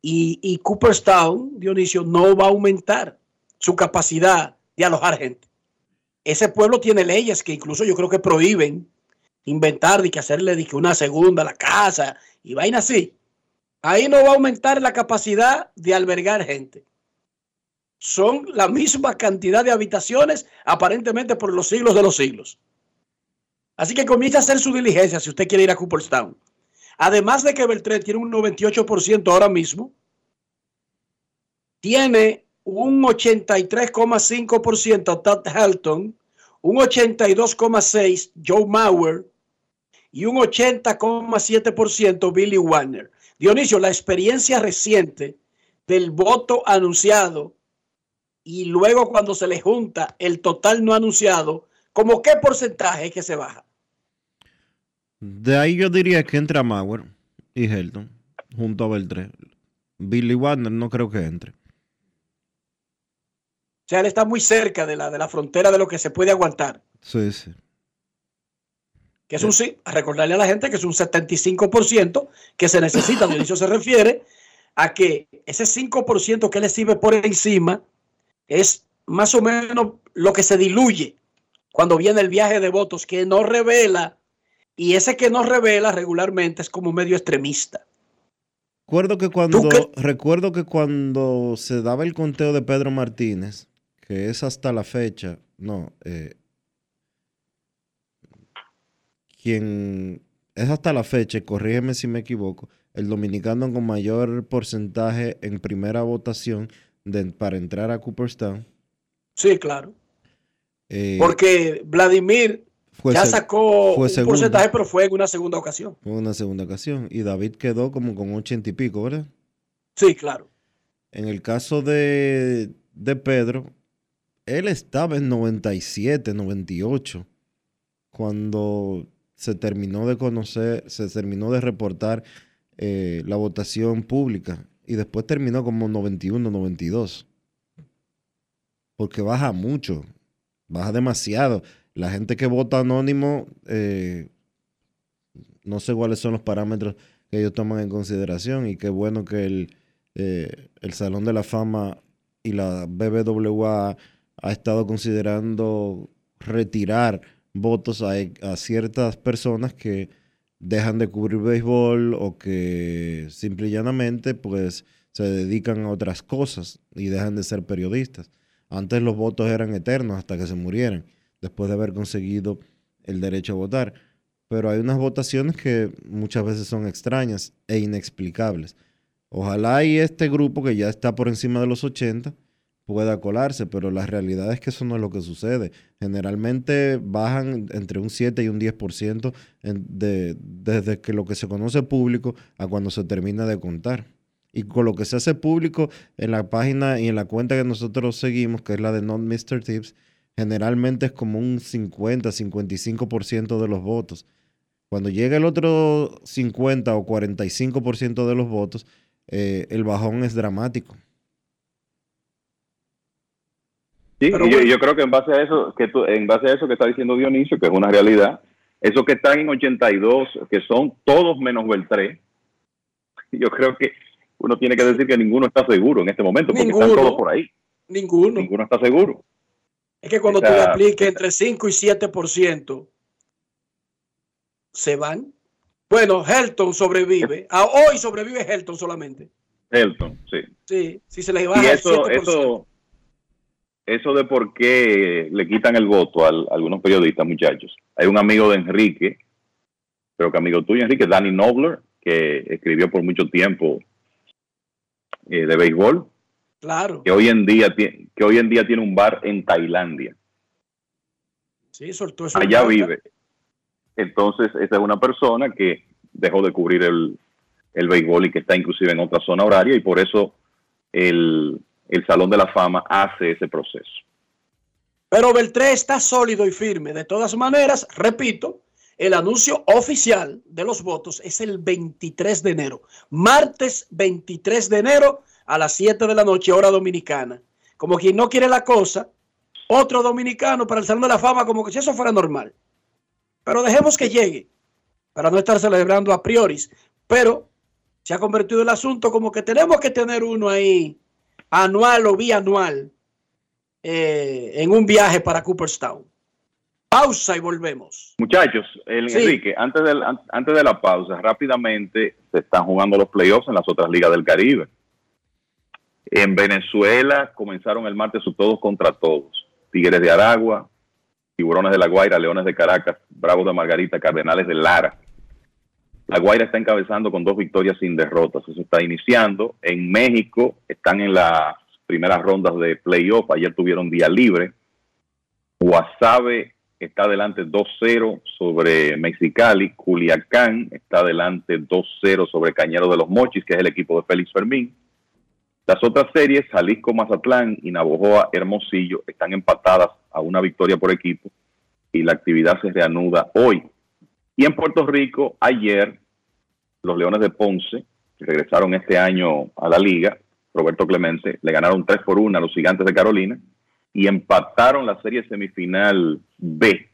Y, y Cooperstown, Dionisio, no va a aumentar su capacidad de alojar gente. Ese pueblo tiene leyes que incluso yo creo que prohíben inventar y que hacerle de que una segunda la casa y vaina así. Ahí no va a aumentar la capacidad de albergar gente. Son la misma cantidad de habitaciones aparentemente por los siglos de los siglos. Así que comienza a hacer su diligencia si usted quiere ir a Cooperstown. Además de que Beltré tiene un 98% ahora mismo, tiene un 83,5% Todd Halton, un 82,6% Joe Mauer y un 80,7% Billy Warner. Dionisio, la experiencia reciente del voto anunciado y luego cuando se le junta el total no anunciado, ¿como qué porcentaje es que se baja? De ahí yo diría que entra Mauer y Helton junto a Beltré. Billy Warner no creo que entre. O sea, él está muy cerca de la, de la frontera de lo que se puede aguantar. Sí, sí. Que es un sí, a recordarle a la gente que es un 75% que se necesita. Dionisio se refiere a que ese 5% que le sirve por encima es más o menos lo que se diluye cuando viene el viaje de votos que no revela y ese que no revela regularmente es como medio extremista. Recuerdo que cuando recuerdo que cuando se daba el conteo de Pedro Martínez, que es hasta la fecha, no, eh, quien es hasta la fecha, corrígeme si me equivoco, el dominicano con mayor porcentaje en primera votación de- para entrar a Cooperstown. Sí, claro. eh, Porque Vladimir fue ya sacó fue un porcentaje, pero fue en una segunda ocasión. Fue una segunda ocasión. Y David quedó como con ochenta y pico, ¿verdad? Sí, claro. En el caso de, de Pedro, él estaba en 97, 98, cuando se terminó de conocer, se terminó de reportar eh, la votación pública y después terminó como 91, 92. Porque baja mucho, baja demasiado. La gente que vota anónimo, eh, no sé cuáles son los parámetros que ellos toman en consideración y qué bueno que el, eh, el Salón de la Fama y la BBWA ha estado considerando retirar votos a, a ciertas personas que dejan de cubrir béisbol o que simple y llanamente pues se dedican a otras cosas y dejan de ser periodistas. Antes los votos eran eternos hasta que se murieran, después de haber conseguido el derecho a votar. Pero hay unas votaciones que muchas veces son extrañas e inexplicables. Ojalá y este grupo que ya está por encima de los 80 pueda colarse, pero la realidad es que eso no es lo que sucede. Generalmente bajan entre un 7 y un 10% en- de, desde que lo que se conoce público a cuando se termina de contar. Y con lo que se hace público en la página y en la cuenta que nosotros seguimos, que es la de Not Mr. Tips, generalmente es como un 50, 55% de los votos. Cuando llega el otro 50 o 45% de los votos, eh, el bajón es dramático. Sí, Pero y yo, bueno. yo creo que en base a eso, que tú- en base a eso que está diciendo Dionisio, que es una realidad, esos que están en 82, que son todos menos Beltré, yo creo que uno tiene que decir que ninguno está seguro en este momento, porque están todos por ahí. Ninguno. Ninguno está seguro. Es que cuando O sea, tú le apliques entre 5 y 7%, se van. Bueno, Helton sobrevive. A hoy sobrevive Helton solamente. Elton, sí. Sí, si se le Y baja el eso, 7%. eso, eso de por qué le quitan el voto a algunos periodistas, muchachos. Hay un amigo de Enrique, creo que amigo tuyo, Enrique, Danny Nobler, que escribió por mucho tiempo eh, de béisbol, Claro. que hoy en día tiene, que hoy en día tiene un bar en Tailandia. Sí, soltó eso. Allá vive. Entonces, esa es una persona que dejó de cubrir el, el béisbol y que está inclusive en otra zona horaria y por eso el, el Salón de la Fama hace ese proceso. Pero Beltré está sólido y firme. De todas maneras, repito, el anuncio oficial de los votos es el 23 de enero. Martes 23 de enero a las 7 de la noche, hora dominicana. Como quien no quiere la cosa, otro dominicano para el Salón de la Fama, como que si eso fuera normal. Pero dejemos que llegue, para no estar celebrando a priori. Pero se ha convertido el asunto como que tenemos que tener uno ahí, anual o bianual, eh, en un viaje para Cooperstown. Pausa y volvemos. Muchachos, el, Sí. Enrique, antes de, la- antes de la pausa, rápidamente se están jugando los playoffs en las otras ligas del Caribe. En Venezuela comenzaron el martes su todos contra todos. Tigres de Aragua, Tiburones de La Guaira, Leones de Caracas, Bravos de Margarita, Cardenales de Lara. La Guaira está encabezando con dos victorias sin derrotas. Eso está iniciando. En México están en las primeras rondas de playoff. Ayer tuvieron día libre. Guasave está adelante 2-0 sobre Mexicali. Culiacán está adelante 2-0 sobre Cañero de los Mochis, que es el equipo de Félix Fermín. Las otras series, Jalisco, Mazatlán y Navojoa, Hermosillo, están empatadas a una victoria por equipo y la actividad se reanuda hoy. Y en Puerto Rico, ayer, los Leones de Ponce, que regresaron este año a la liga, Roberto Clemente, le ganaron 3 por 1 a los Gigantes de Carolina y empataron la serie semifinal B.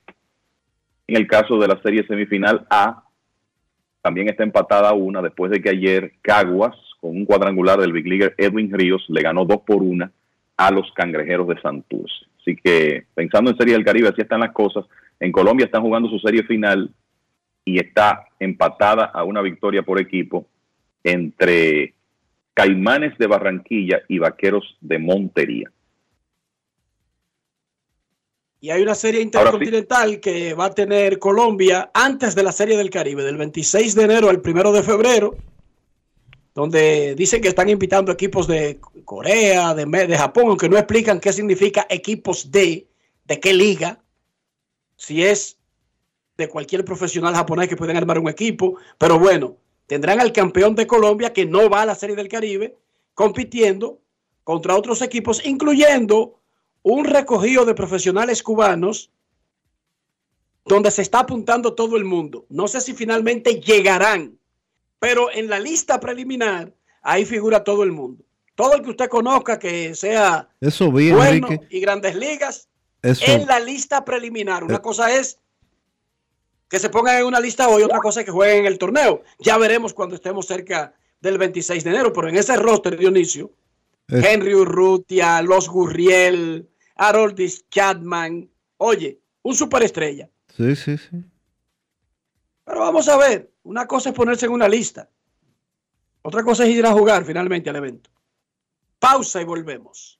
En el caso de la serie semifinal A, también está empatada una después de que ayer Caguas, con un cuadrangular del Big Leaguer Edwin Ríos, le ganó 2 por 1 a los Cangrejeros de Santurce. Así que pensando en Serie del Caribe, así están las cosas. En Colombia están jugando su serie final y está empatada a una victoria por equipo entre Caimanes de Barranquilla y Vaqueros de Montería. Y hay una serie intercontinental que va a tener Colombia antes de la Serie del Caribe, del 26 de enero al 1 de febrero, donde dicen que están invitando equipos de Corea, de, de Japón, aunque no explican qué significa equipos de, de qué liga, si es de cualquier profesional japonés que pueden armar un equipo, pero bueno, tendrán al campeón de Colombia que no va a la Serie del Caribe compitiendo contra otros equipos, incluyendo un recogido de profesionales cubanos donde se está apuntando todo el mundo. No sé si finalmente llegarán, pero en la lista preliminar ahí figura todo el mundo. Todo el que usted conozca que sea Eso vi, bueno Enrique. y grandes ligas Eso, en la lista preliminar. Una Eh. cosa es que se pongan en una lista hoy, otra cosa es que jueguen en el torneo. Ya veremos cuando estemos cerca del 26 de enero, pero en ese roster, Dionisio, Eh. Henry Urrutia, Los Gurriel, Haroldis Chapman, oye, un superestrella. sí, sí, sí. Pero vamos a ver, una cosa es ponerse en una lista, otra cosa es ir a jugar finalmente al evento. Pausa y volvemos.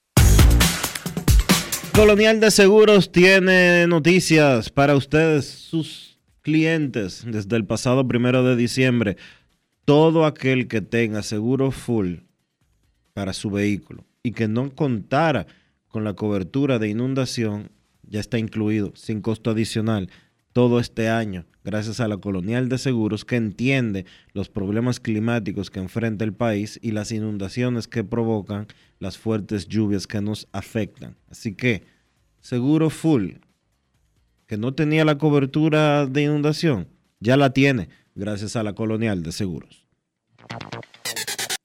Colonial de Seguros tiene noticias para ustedes, sus clientes, desde el pasado primero de diciembre. Todo aquel que tenga seguro full para su vehículo y que no contara con la cobertura de inundación ya está incluido sin costo adicional todo este año, gracias a la Colonial de Seguros que entiende los problemas climáticos que enfrenta el país y las inundaciones que provocan las fuertes lluvias que nos afectan. Así que, seguro full, que no tenía la cobertura de inundación, ya la tiene, gracias a la Colonial de Seguros.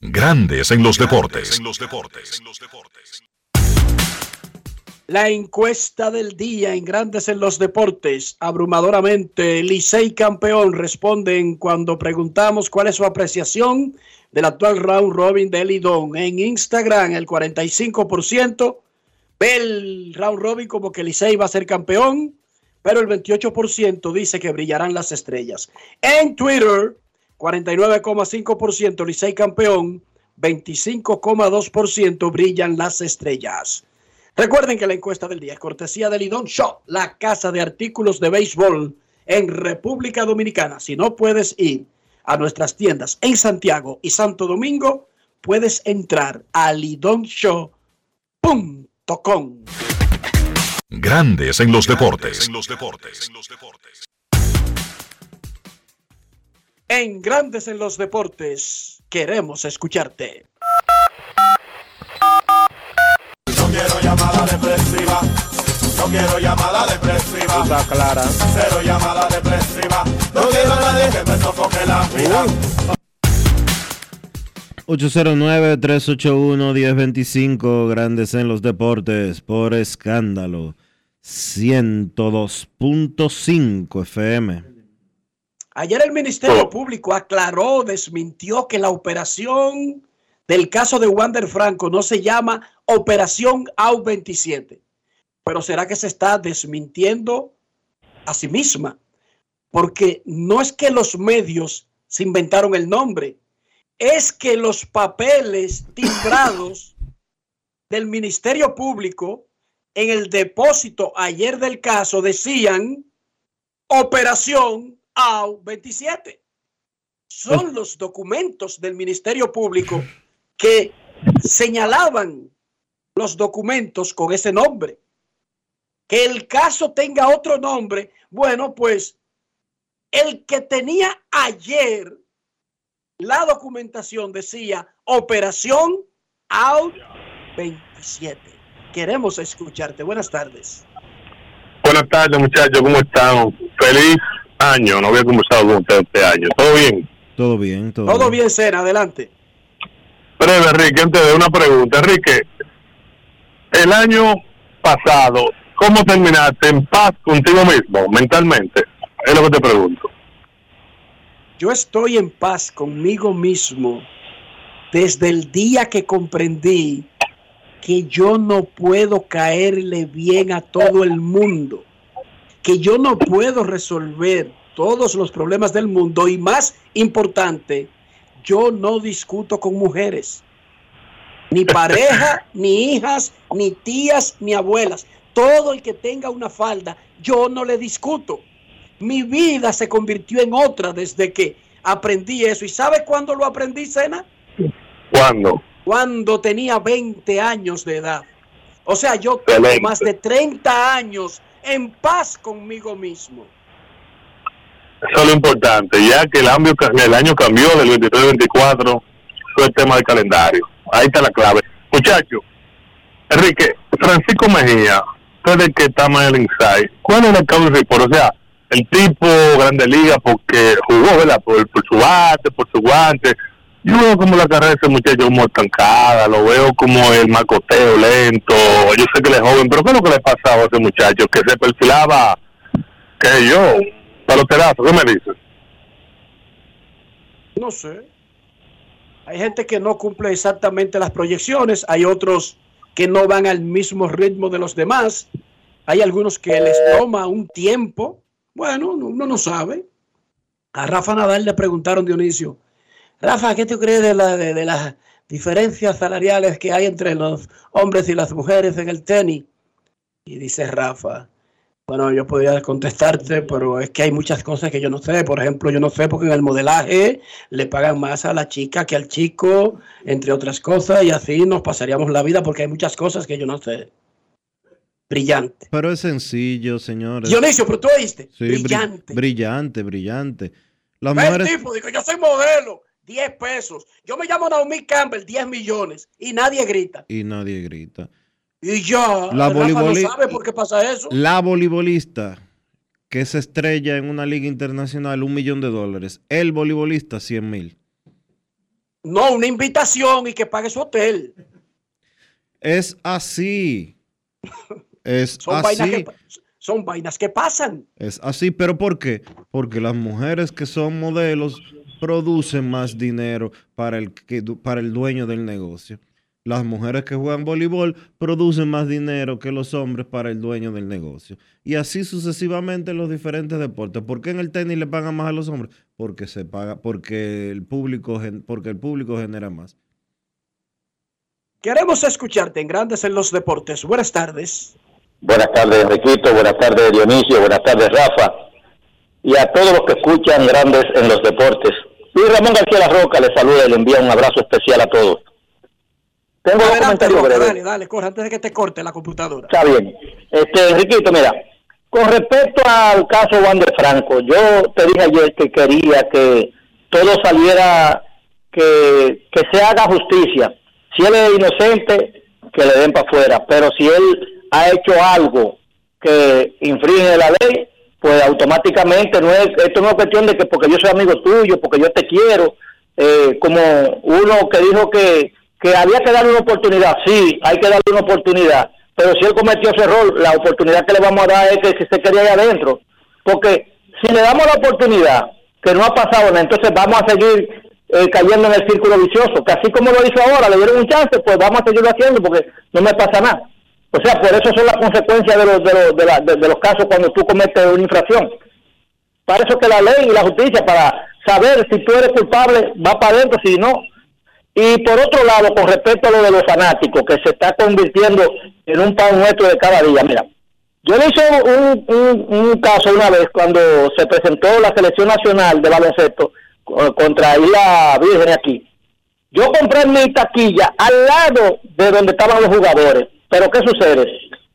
Grandes en los deportes. La encuesta del día en Grandes en los Deportes, abrumadoramente, Licey campeón, responden cuando preguntamos cuál es su apreciación del actual round robin de Lidón. En Instagram, el 45% ve round robin como que Licey va a ser campeón, pero el 28% dice que brillarán las estrellas. En Twitter, 49,5% Licey campeón, 25,2% brillan las estrellas. Recuerden que la encuesta del día es cortesía de Lidón Shop, la casa de artículos de béisbol en República Dominicana. Si no puedes ir a nuestras tiendas en Santiago y Santo Domingo, puedes entrar a lidonshow.com. Grandes en los deportes. En Grandes en los Deportes, queremos escucharte. No quiero llamada depresiva. No quiero llamada depresiva. Está clara. Cero llamada depresiva. No quiero a nadie que me sofoque la vida. 809-381-1025, Grandes en los Deportes, por escándalo. 102.5 FM. Ayer el Ministerio Público aclaró, desmintió que la operación del caso de Wander Franco no se llama Operación AU-27. Pero será que se está desmintiendo a sí misma? Porque no es que los medios se inventaron el nombre, es que los papeles timbrados del Ministerio Público en el depósito ayer del caso decían Operación AU-27. Son los documentos del Ministerio Público que señalaban los documentos con ese nombre. Que el caso tenga otro nombre, bueno, pues el que tenía ayer la documentación decía Operación Out 27. Queremos escucharte. Buenas tardes. Buenas tardes, muchachos, ¿cómo están? Feliz año, no había conversado con ustedes este año. ¿Todo bien? Todo bien, todo, Todo bien, Sena, adelante. Breve, Enrique, antes de una pregunta. Enrique, el año pasado, ¿cómo terminaste? ¿En paz contigo mismo, mentalmente? Es lo que te pregunto. Yo estoy en paz conmigo mismo desde el día que comprendí que yo no puedo caerle bien a todo el mundo, que yo no puedo resolver todos los problemas del mundo y más importante, yo no discuto con mujeres, ni pareja, ni hijas, ni tías, ni abuelas. Todo el que tenga una falda, yo no le discuto. Mi vida se convirtió en otra desde que aprendí eso. ¿Y sabe cuándo lo aprendí, Sena? ¿Cuándo? Cuando tenía 20 años de edad. O sea, yo tengo más de 30 años en paz conmigo mismo. Eso es lo importante, ya que el año, el año cambió del 23 al 24, fue el tema del calendario. Ahí está la clave. Muchachos, Enrique, Francisco Mejía, ustedes que está más el inside, ¿cuál es el cover report? O sea, el tipo Grande Liga porque jugó, ¿verdad? Por, por su bate, por su guante. Yo veo como la carrera de ese muchacho como estancada, lo veo como el macoteo lento. Yo sé que él es joven, pero ¿qué es lo que le pasaba a ese muchacho? Que se perfilaba, que yo, peloterazo, ¿qué me dices? No sé. Hay gente que no cumple exactamente las proyecciones, hay otros que no van al mismo ritmo de los demás, hay algunos que les toma un tiempo. Bueno, uno no sabe. A Rafa Nadal le preguntaron, Dionisio, Rafa, ¿qué tú crees de, la, de, de las diferencias salariales que hay entre los hombres y las mujeres en el tenis? Y dice Rafa, bueno, yo podría contestarte, pero es que hay muchas cosas que yo no sé. Por ejemplo, yo no sé porque en el modelaje le pagan más a la chica que al chico, entre otras cosas, y así nos pasaríamos la vida porque hay muchas cosas que yo no sé. Brillante. Pero es sencillo, señores. Dionisio, pero tú oíste. Sí, brillante. brillante, brillante. Las mujeres, tipo, digo, yo soy modelo, 10 pesos. Yo me llamo Naomi Campbell, 10 millones. Y nadie grita. y nadie grita. Y yo, La no sabe por qué pasa eso. La voleibolista que se estrella en una liga internacional, un millón de dólares. El voleibolista, 100 mil. No, una invitación y que pague su hotel. Es así. Es Son, vainas así. que, son vainas que pasan. Es así, pero ¿por qué? Porque las mujeres que son modelos producen más dinero para el, para el dueño del negocio. Las mujeres que juegan voleibol producen más dinero que los hombres para el dueño del negocio. Y así sucesivamente en los diferentes deportes. ¿Por qué en el tenis le pagan más a los hombres? Porque se paga, porque el público, porque el público genera más. Queremos escucharte en Grandes en los Deportes. Buenas tardes. Buenas tardes, Enriquito. Buenas tardes, Dionisio. Buenas tardes, Rafa. Y a todos los que escuchan Grandes en los Deportes. Luis Ramón García La Roca les saluda y le envía un abrazo especial a todos. Tengo un comentario breve. dale, dale, corre antes de que te corte la computadora. Está bien. Este, Enriquito, mira, con respecto al caso Wander Franco, yo te dije ayer que quería que todo saliera, que, que se haga justicia. Si él es inocente, que le den para afuera. Pero si él ha hecho algo que infringe la ley, pues automáticamente no es, esto no es cuestión de que porque yo soy amigo tuyo, porque yo te quiero, eh, como uno que dijo que, que había que darle una oportunidad, sí, hay que darle una oportunidad, pero si él cometió ese error, la oportunidad que le vamos a dar es que, que se quede ahí adentro, porque si le damos la oportunidad, que no ha pasado nada, entonces vamos a seguir eh, cayendo en el círculo vicioso, que así como lo hizo ahora, le dieron un chance, pues vamos a seguirlo haciendo porque no me pasa nada. O sea, por eso son las consecuencias de los, de los, de la- de- de los casos cuando tú cometes una infracción. Para eso que la ley y la justicia, para saber si tú eres culpable, va para adentro, si no. Y por otro lado, con respecto a lo de los fanáticos, que se está convirtiendo en un pan nuestro de cada día, mira, yo le hice un, un- caso una vez cuando se presentó la selección nacional de baloncesto co- contra Isla Virgen aquí. Yo compré mi taquilla al lado de donde estaban los jugadores. Pero ¿qué sucede?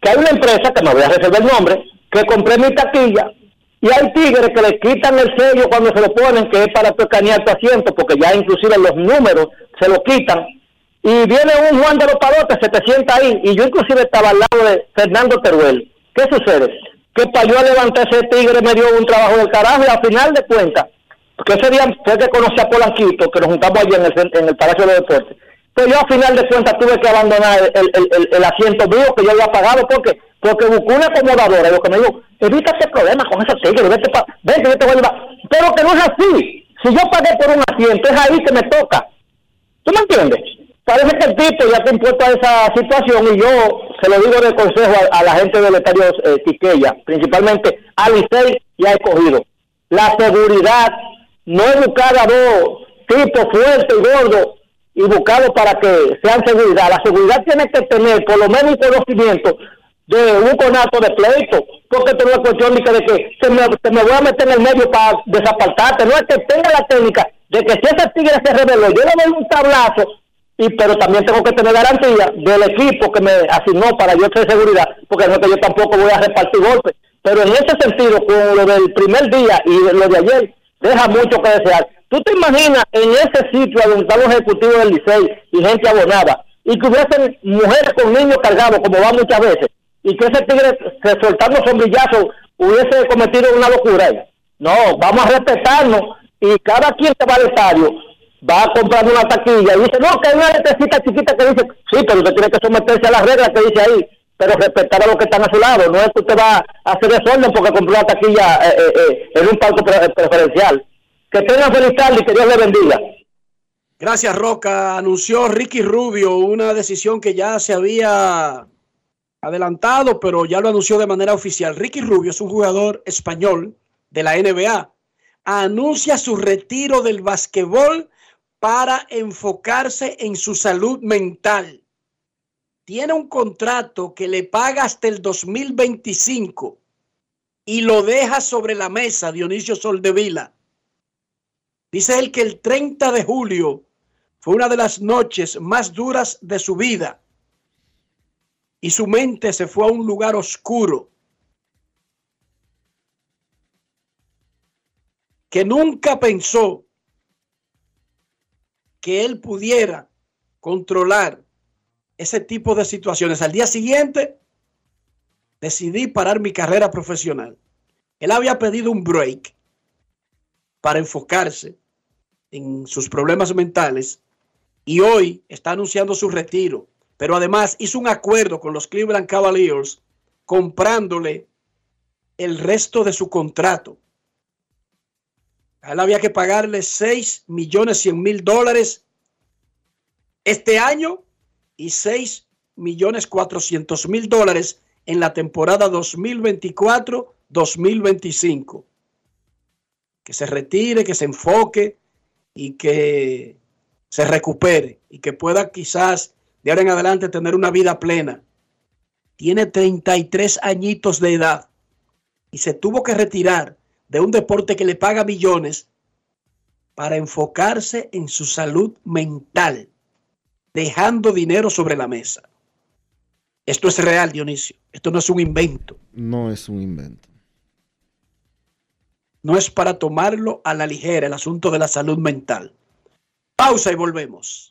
Que hay una empresa, que me voy a reservar el nombre, que compré mi taquilla y hay tigres que le quitan el sello cuando se lo ponen, que es para tu escanear tu asiento, porque ya inclusive los números se lo quitan. Y viene un Juan de los Palotes, se te sienta ahí, y yo inclusive estaba al lado de Fernando Teruel. ¿Qué sucede? Que para yo levantar ese tigre me dio un trabajo del carajo y al final de cuentas, porque ese día fue que conocí a Polanquito, que nos juntamos allí en el, en el Palacio de Deportes. Pues yo al final de cuentas tuve que abandonar el, el- el- el asiento mío que yo había pagado porque porque buscó una acomodadora lo que me dijo, evita este problema con esos tigres, vete pa, ven que yo te voy a llevar. Pero que no es así. Si yo pagué por un asiento, es ahí que me toca. ¿Tú me entiendes? Parece que el tipo ya está impuesto a esa situación y yo se lo digo de consejo a, la gente del estadio eh, Quiqueya, principalmente a Licey y a Escogido. La seguridad no es buscar a dos tipos fuertes y gordos y buscarlos para que sean seguridad. La seguridad tiene que tener por lo menos un conocimiento de un conato de pleito, porque esto no es cuestión de que, de que se, me, se me voy a meter en el medio para desapartarte, no es que tenga la técnica de que si ese tigre se reveló, yo le doy un tablazo, y pero también tengo que tener garantía del equipo que me asignó para yo ser seguridad, porque no que yo tampoco voy a repartir golpes, pero en ese sentido, con lo del primer día y lo de ayer, deja mucho que desear. ¿Tú te imaginas en ese sitio donde están los ejecutivos del Licey y gente abonada, y que hubiesen mujeres con niños cargados, como va muchas veces, y que ese tigre se soltando sombrillazos hubiese cometido una locura? No, vamos a respetarnos y cada quien que va al estadio va a comprar una taquilla y dice, no, que hay una letrecita chiquita que dice, sí, pero usted tiene que someterse a las reglas que dice ahí, pero respetar a los que están a su lado. No es que usted va a hacer desorden porque compró una taquilla eh, eh, eh, en un palco pre- preferencial. Que tengan feliz tarde y que Dios le bendiga. Gracias, Roca. Anunció Ricky Rubio una decisión que ya se había adelantado, pero ya lo anunció de manera oficial. Ricky Rubio es un jugador español de la NBA. Anuncia su retiro del basquetbol para enfocarse en su salud mental. Tiene un contrato que le paga hasta el 2025 y lo deja sobre la mesa Dionisio Soldevila. Dice él que el 30 de julio fue una de las noches más duras de su vida y su mente se fue a un lugar oscuro que nunca pensó que él pudiera controlar ese tipo de situaciones. Al día siguiente decidí parar mi carrera profesional. Él había pedido un break para enfocarse en sus problemas mentales y hoy está anunciando su retiro. Pero además hizo un acuerdo con los Cleveland Cavaliers comprándole el resto de su contrato. A él había que pagarle 6 millones 100 mil dólares este año y 6 millones 400 mil dólares en la temporada 2024-2025. Que se retire, que se enfoque y que se recupere y que pueda quizás de ahora en adelante tener una vida plena. Tiene 33 añitos de edad y se tuvo que retirar de un deporte que le paga millones para enfocarse en su salud mental, dejando dinero sobre la mesa. Esto es real, Dionisio. Esto no es un invento. No es un invento. No es para tomarlo a la ligera el asunto de la salud mental. Pausa y volvemos.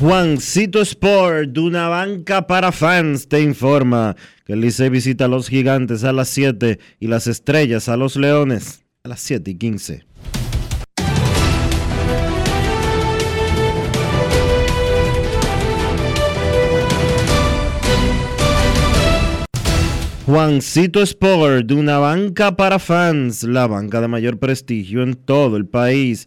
Juancito Sport, de una banca para fans, te informa que el Licey visita a los gigantes a las 7 y las estrellas a los leones a las 7 y 15. Juancito Sport, de una banca para fans, la banca de mayor prestigio en todo el país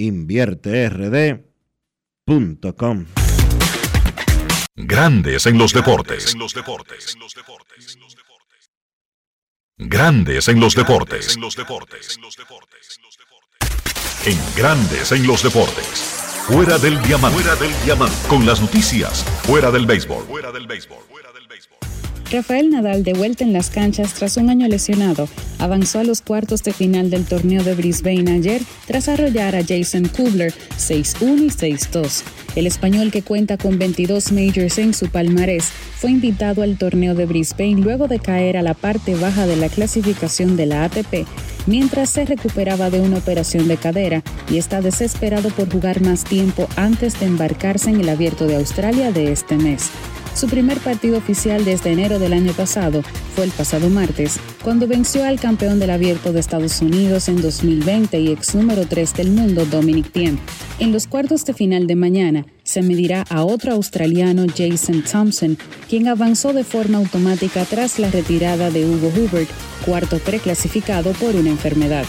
invierterd.com. Grandes en los deportes. Grandes en los deportes. En Grandes en los deportes. Fuera del diamante. Fuera del diamante. Con las noticias. Fuera del béisbol. Fuera del béisbol. Rafael Nadal, de vuelta en las canchas tras un año lesionado, avanzó a los cuartos de final del torneo de Brisbane ayer tras arrollar a Jason Kubler 6-1 y 6-2. El español que cuenta con 22 majors en su palmarés fue invitado al torneo de Brisbane luego de caer a la parte baja de la clasificación de la ATP mientras se recuperaba de una operación de cadera y está desesperado por jugar más tiempo antes de embarcarse en el abierto de Australia de este mes. Su primer partido oficial desde enero del año pasado fue el pasado martes, cuando venció al campeón del abierto de Estados Unidos en 2020 y ex número 3 del mundo, Dominic Thiem. En los cuartos de final de mañana, se medirá a otro australiano, Jason Thompson, quien avanzó de forma automática tras la retirada de Hugo Hubert, cuarto preclasificado por una enfermedad.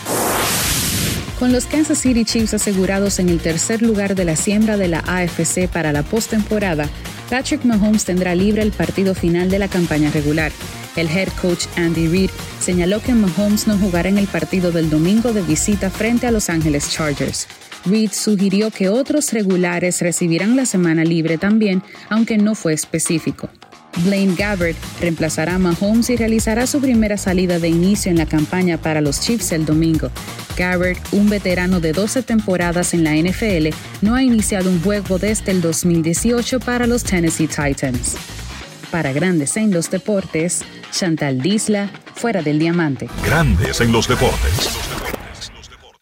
Con los Kansas City Chiefs asegurados en el tercer lugar de la siembra de la AFC para la postemporada, Patrick Mahomes tendrá libre el partido final de la campaña regular. El head coach Andy Reid señaló que Mahomes no jugará en el partido del domingo de visita frente a Los Angeles Chargers. Reid sugirió que otros regulares recibirán la semana libre también, aunque no fue específico. Blaine Gabbert reemplazará a Mahomes y realizará su primera salida de inicio en la campaña para los Chiefs el domingo. Gabbert, un veterano de 12 temporadas en la NFL, no ha iniciado un juego desde el 2018 para los Tennessee Titans. Para Grandes en los Deportes, Chantal Disla, fuera del diamante. Grandes en los deportes.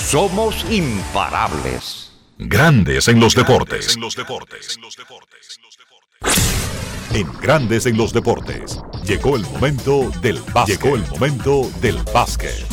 somos imparables. Grandes en los deportes. En Grandes en los deportes. Llegó el momento del básquet. Llegó el momento del básquet.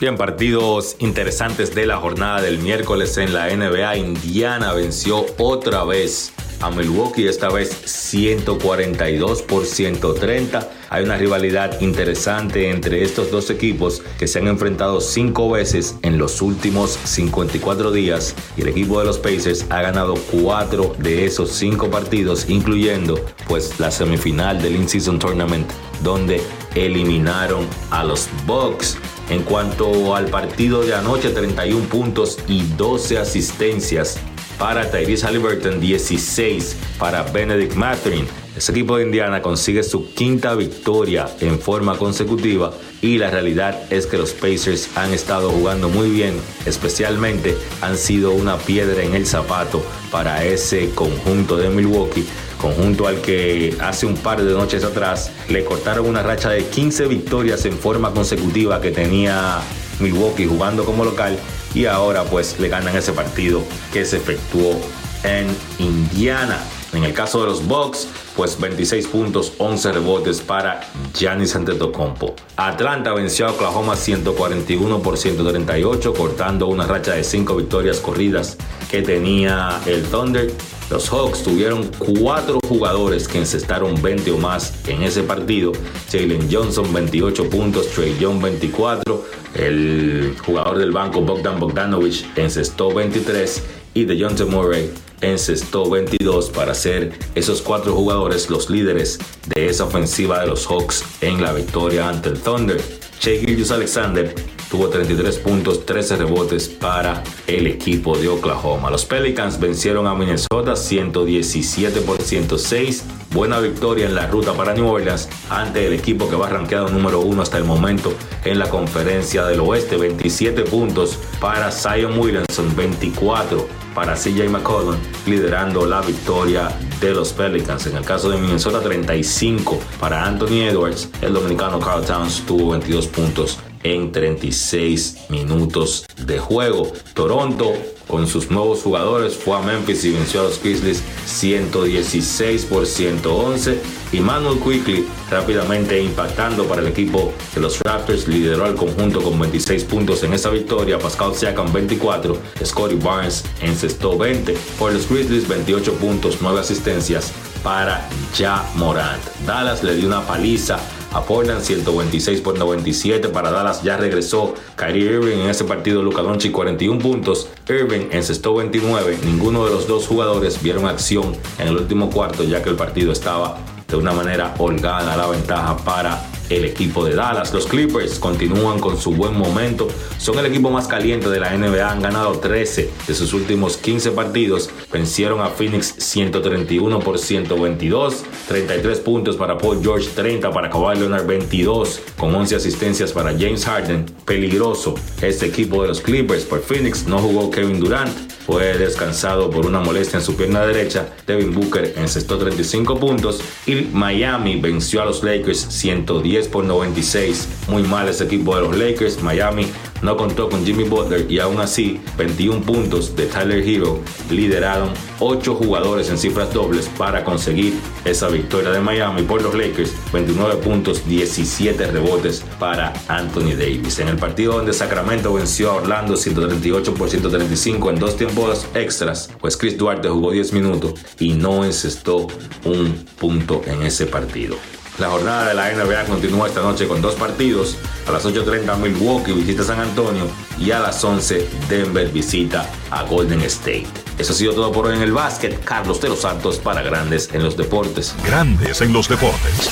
Bien, partidos interesantes de la jornada del miércoles en la NBA. Indiana venció otra vez a Milwaukee, esta vez 142 por 130. Hay una rivalidad interesante entre estos dos equipos que se han enfrentado cinco veces en los últimos 54 días y el equipo de los Pacers ha ganado cuatro de esos cinco partidos, incluyendo pues la semifinal del In-Season Tournament donde eliminaron a los Bucks. En cuanto al partido de anoche, 31 puntos y 12 asistencias para Tyrese Halliburton, 16 para Benedict Mathurin. Ese equipo de Indiana consigue su quinta victoria en forma consecutiva y la realidad es que los Pacers han estado jugando muy bien, especialmente han sido una piedra en el zapato para ese conjunto de Milwaukee, conjunto al que hace un par de noches atrás le cortaron una racha de 15 victorias en forma consecutiva que tenía Milwaukee jugando como local y ahora pues le ganan ese partido que se efectuó en Indiana. En el caso de los Bucks, pues 26 puntos, 11 rebotes para Giannis Antetokounmpo. Atlanta venció a Oklahoma 141 por 138, cortando una racha de 5 victorias corridas que tenía el Thunder. Los Hawks tuvieron cuatro jugadores que encestaron 20 o más en ese partido. Jalen Johnson 28 puntos, Trey Young 24, el jugador del banco Bogdan Bogdanovich encestó 23 y DeJounte Murray encestó 22 para ser esos cuatro jugadores los líderes de esa ofensiva de los Hawks en la victoria ante el Thunder. Shea Gilgeous Alexander tuvo 33 puntos, 13 rebotes para el equipo de Oklahoma. Los Pelicans vencieron a Minnesota 117 por 106. Buena victoria en la ruta para New Orleans ante el equipo que va rankeado número uno hasta el momento en la conferencia del oeste. 27 puntos para Zion Williamson, 24 para CJ McCollum, liderando la victoria de los Pelicans. En el caso de Minnesota, 35 para Anthony Edwards. El dominicano Carl Towns tuvo 22 puntos en 36 minutos de juego. Toronto con sus nuevos jugadores. Fue a Memphis y venció a los Grizzlies 116 por 111 y Manuel Quickly rápidamente impactando para el equipo de los Raptors lideró al conjunto con 26 puntos en esa victoria. Pascal Siakam 24 Scotty Barnes encestó 20 por los Grizzlies 28 puntos 9 asistencias para Ja Morant. Dallas le dio una paliza a Portland 126 por 97 para Dallas ya regresó Kyrie Irving en ese partido Luka Doncic 41 puntos Irving encestó 29 ninguno de los dos jugadores vieron acción en el último cuarto ya que el partido estaba de una manera holgada la ventaja para el equipo de Dallas. Los Clippers continúan con su buen momento. Son el equipo más caliente de la NBA. Han ganado 13 de sus últimos 15 partidos. Vencieron a Phoenix 131 por 122. 33 puntos para Paul George, 30 para Kawhi Leonard, 22 con 11 asistencias para James Harden. Peligroso este equipo de los Clippers. Por Phoenix no jugó Kevin Durant. Fue descansado por una molestia en su pierna derecha. Devin Booker encestó 35 puntos. Y Miami venció a los Lakers 110 por 96. Muy mal ese equipo de los Lakers. Miami no contó con Jimmy Butler y aún así 21 puntos de Tyler Hero lideraron 8 jugadores en cifras dobles para conseguir esa victoria de Miami por los Lakers. 29 puntos, 17 rebotes para Anthony Davis. En el partido donde Sacramento venció a Orlando 138 por 135 en dos tiempos extras, pues Chris Duarte jugó 10 minutos y no encestó un punto en ese partido. La jornada de la NBA continúa esta noche con dos partidos. A las 8.30 Milwaukee visita San Antonio y a las 11 Denver visita a Golden State. Eso ha sido todo por hoy en el básquet. Carlos de los Santos para Grandes en los Deportes. Grandes en los deportes.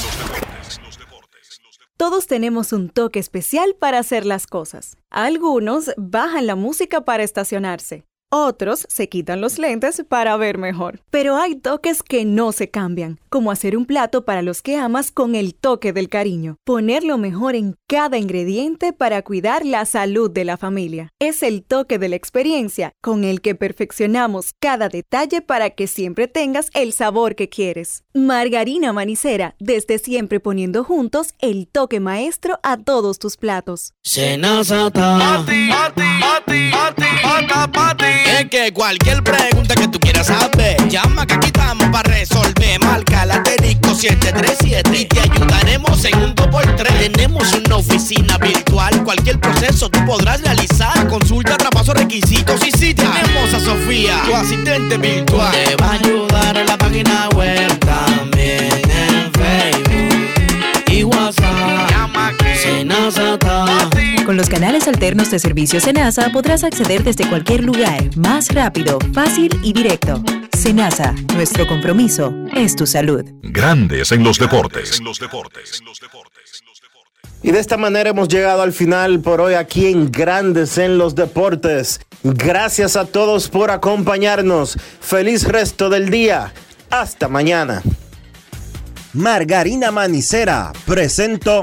Todos tenemos un toque especial para hacer las cosas. Algunos bajan la música para estacionarse. Otros se quitan los lentes para ver mejor. Pero hay toques que no se cambian, como hacer un plato para los que amas con el toque del cariño. Poner lo mejor en cada ingrediente para cuidar la salud de la familia. Es el toque de la experiencia con el que perfeccionamos cada detalle para que siempre tengas el sabor que quieres. Margarina Manicera, desde siempre poniendo juntos el toque maestro a todos tus platos. Senazata. Es que cualquier pregunta que tú quieras saber, llama que aquí estamos para resolver. Marca la asterisco 737 y te ayudaremos en un 2x3. Tenemos una oficina virtual, cualquier proceso tú podrás realizar. Consulta, traspaso, requisitos y si tenemos a Sofía, tu asistente virtual. Te va a ayudar en la página web también en Facebook y WhatsApp. Llama que. Con los canales alternos de servicio Senasa podrás acceder desde cualquier lugar, más rápido, fácil y directo. Senasa, nuestro compromiso es tu salud. Grandes en los deportes. Y de esta manera hemos llegado al final por hoy aquí en Grandes en los Deportes. Gracias a todos por acompañarnos. Feliz resto del día. Hasta mañana. Margarina Manicera presento.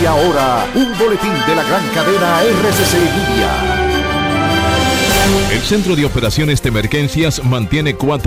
Y ahora, un boletín de la gran cadena RCC Media. El Centro de Operaciones de Emergencias mantiene cuatro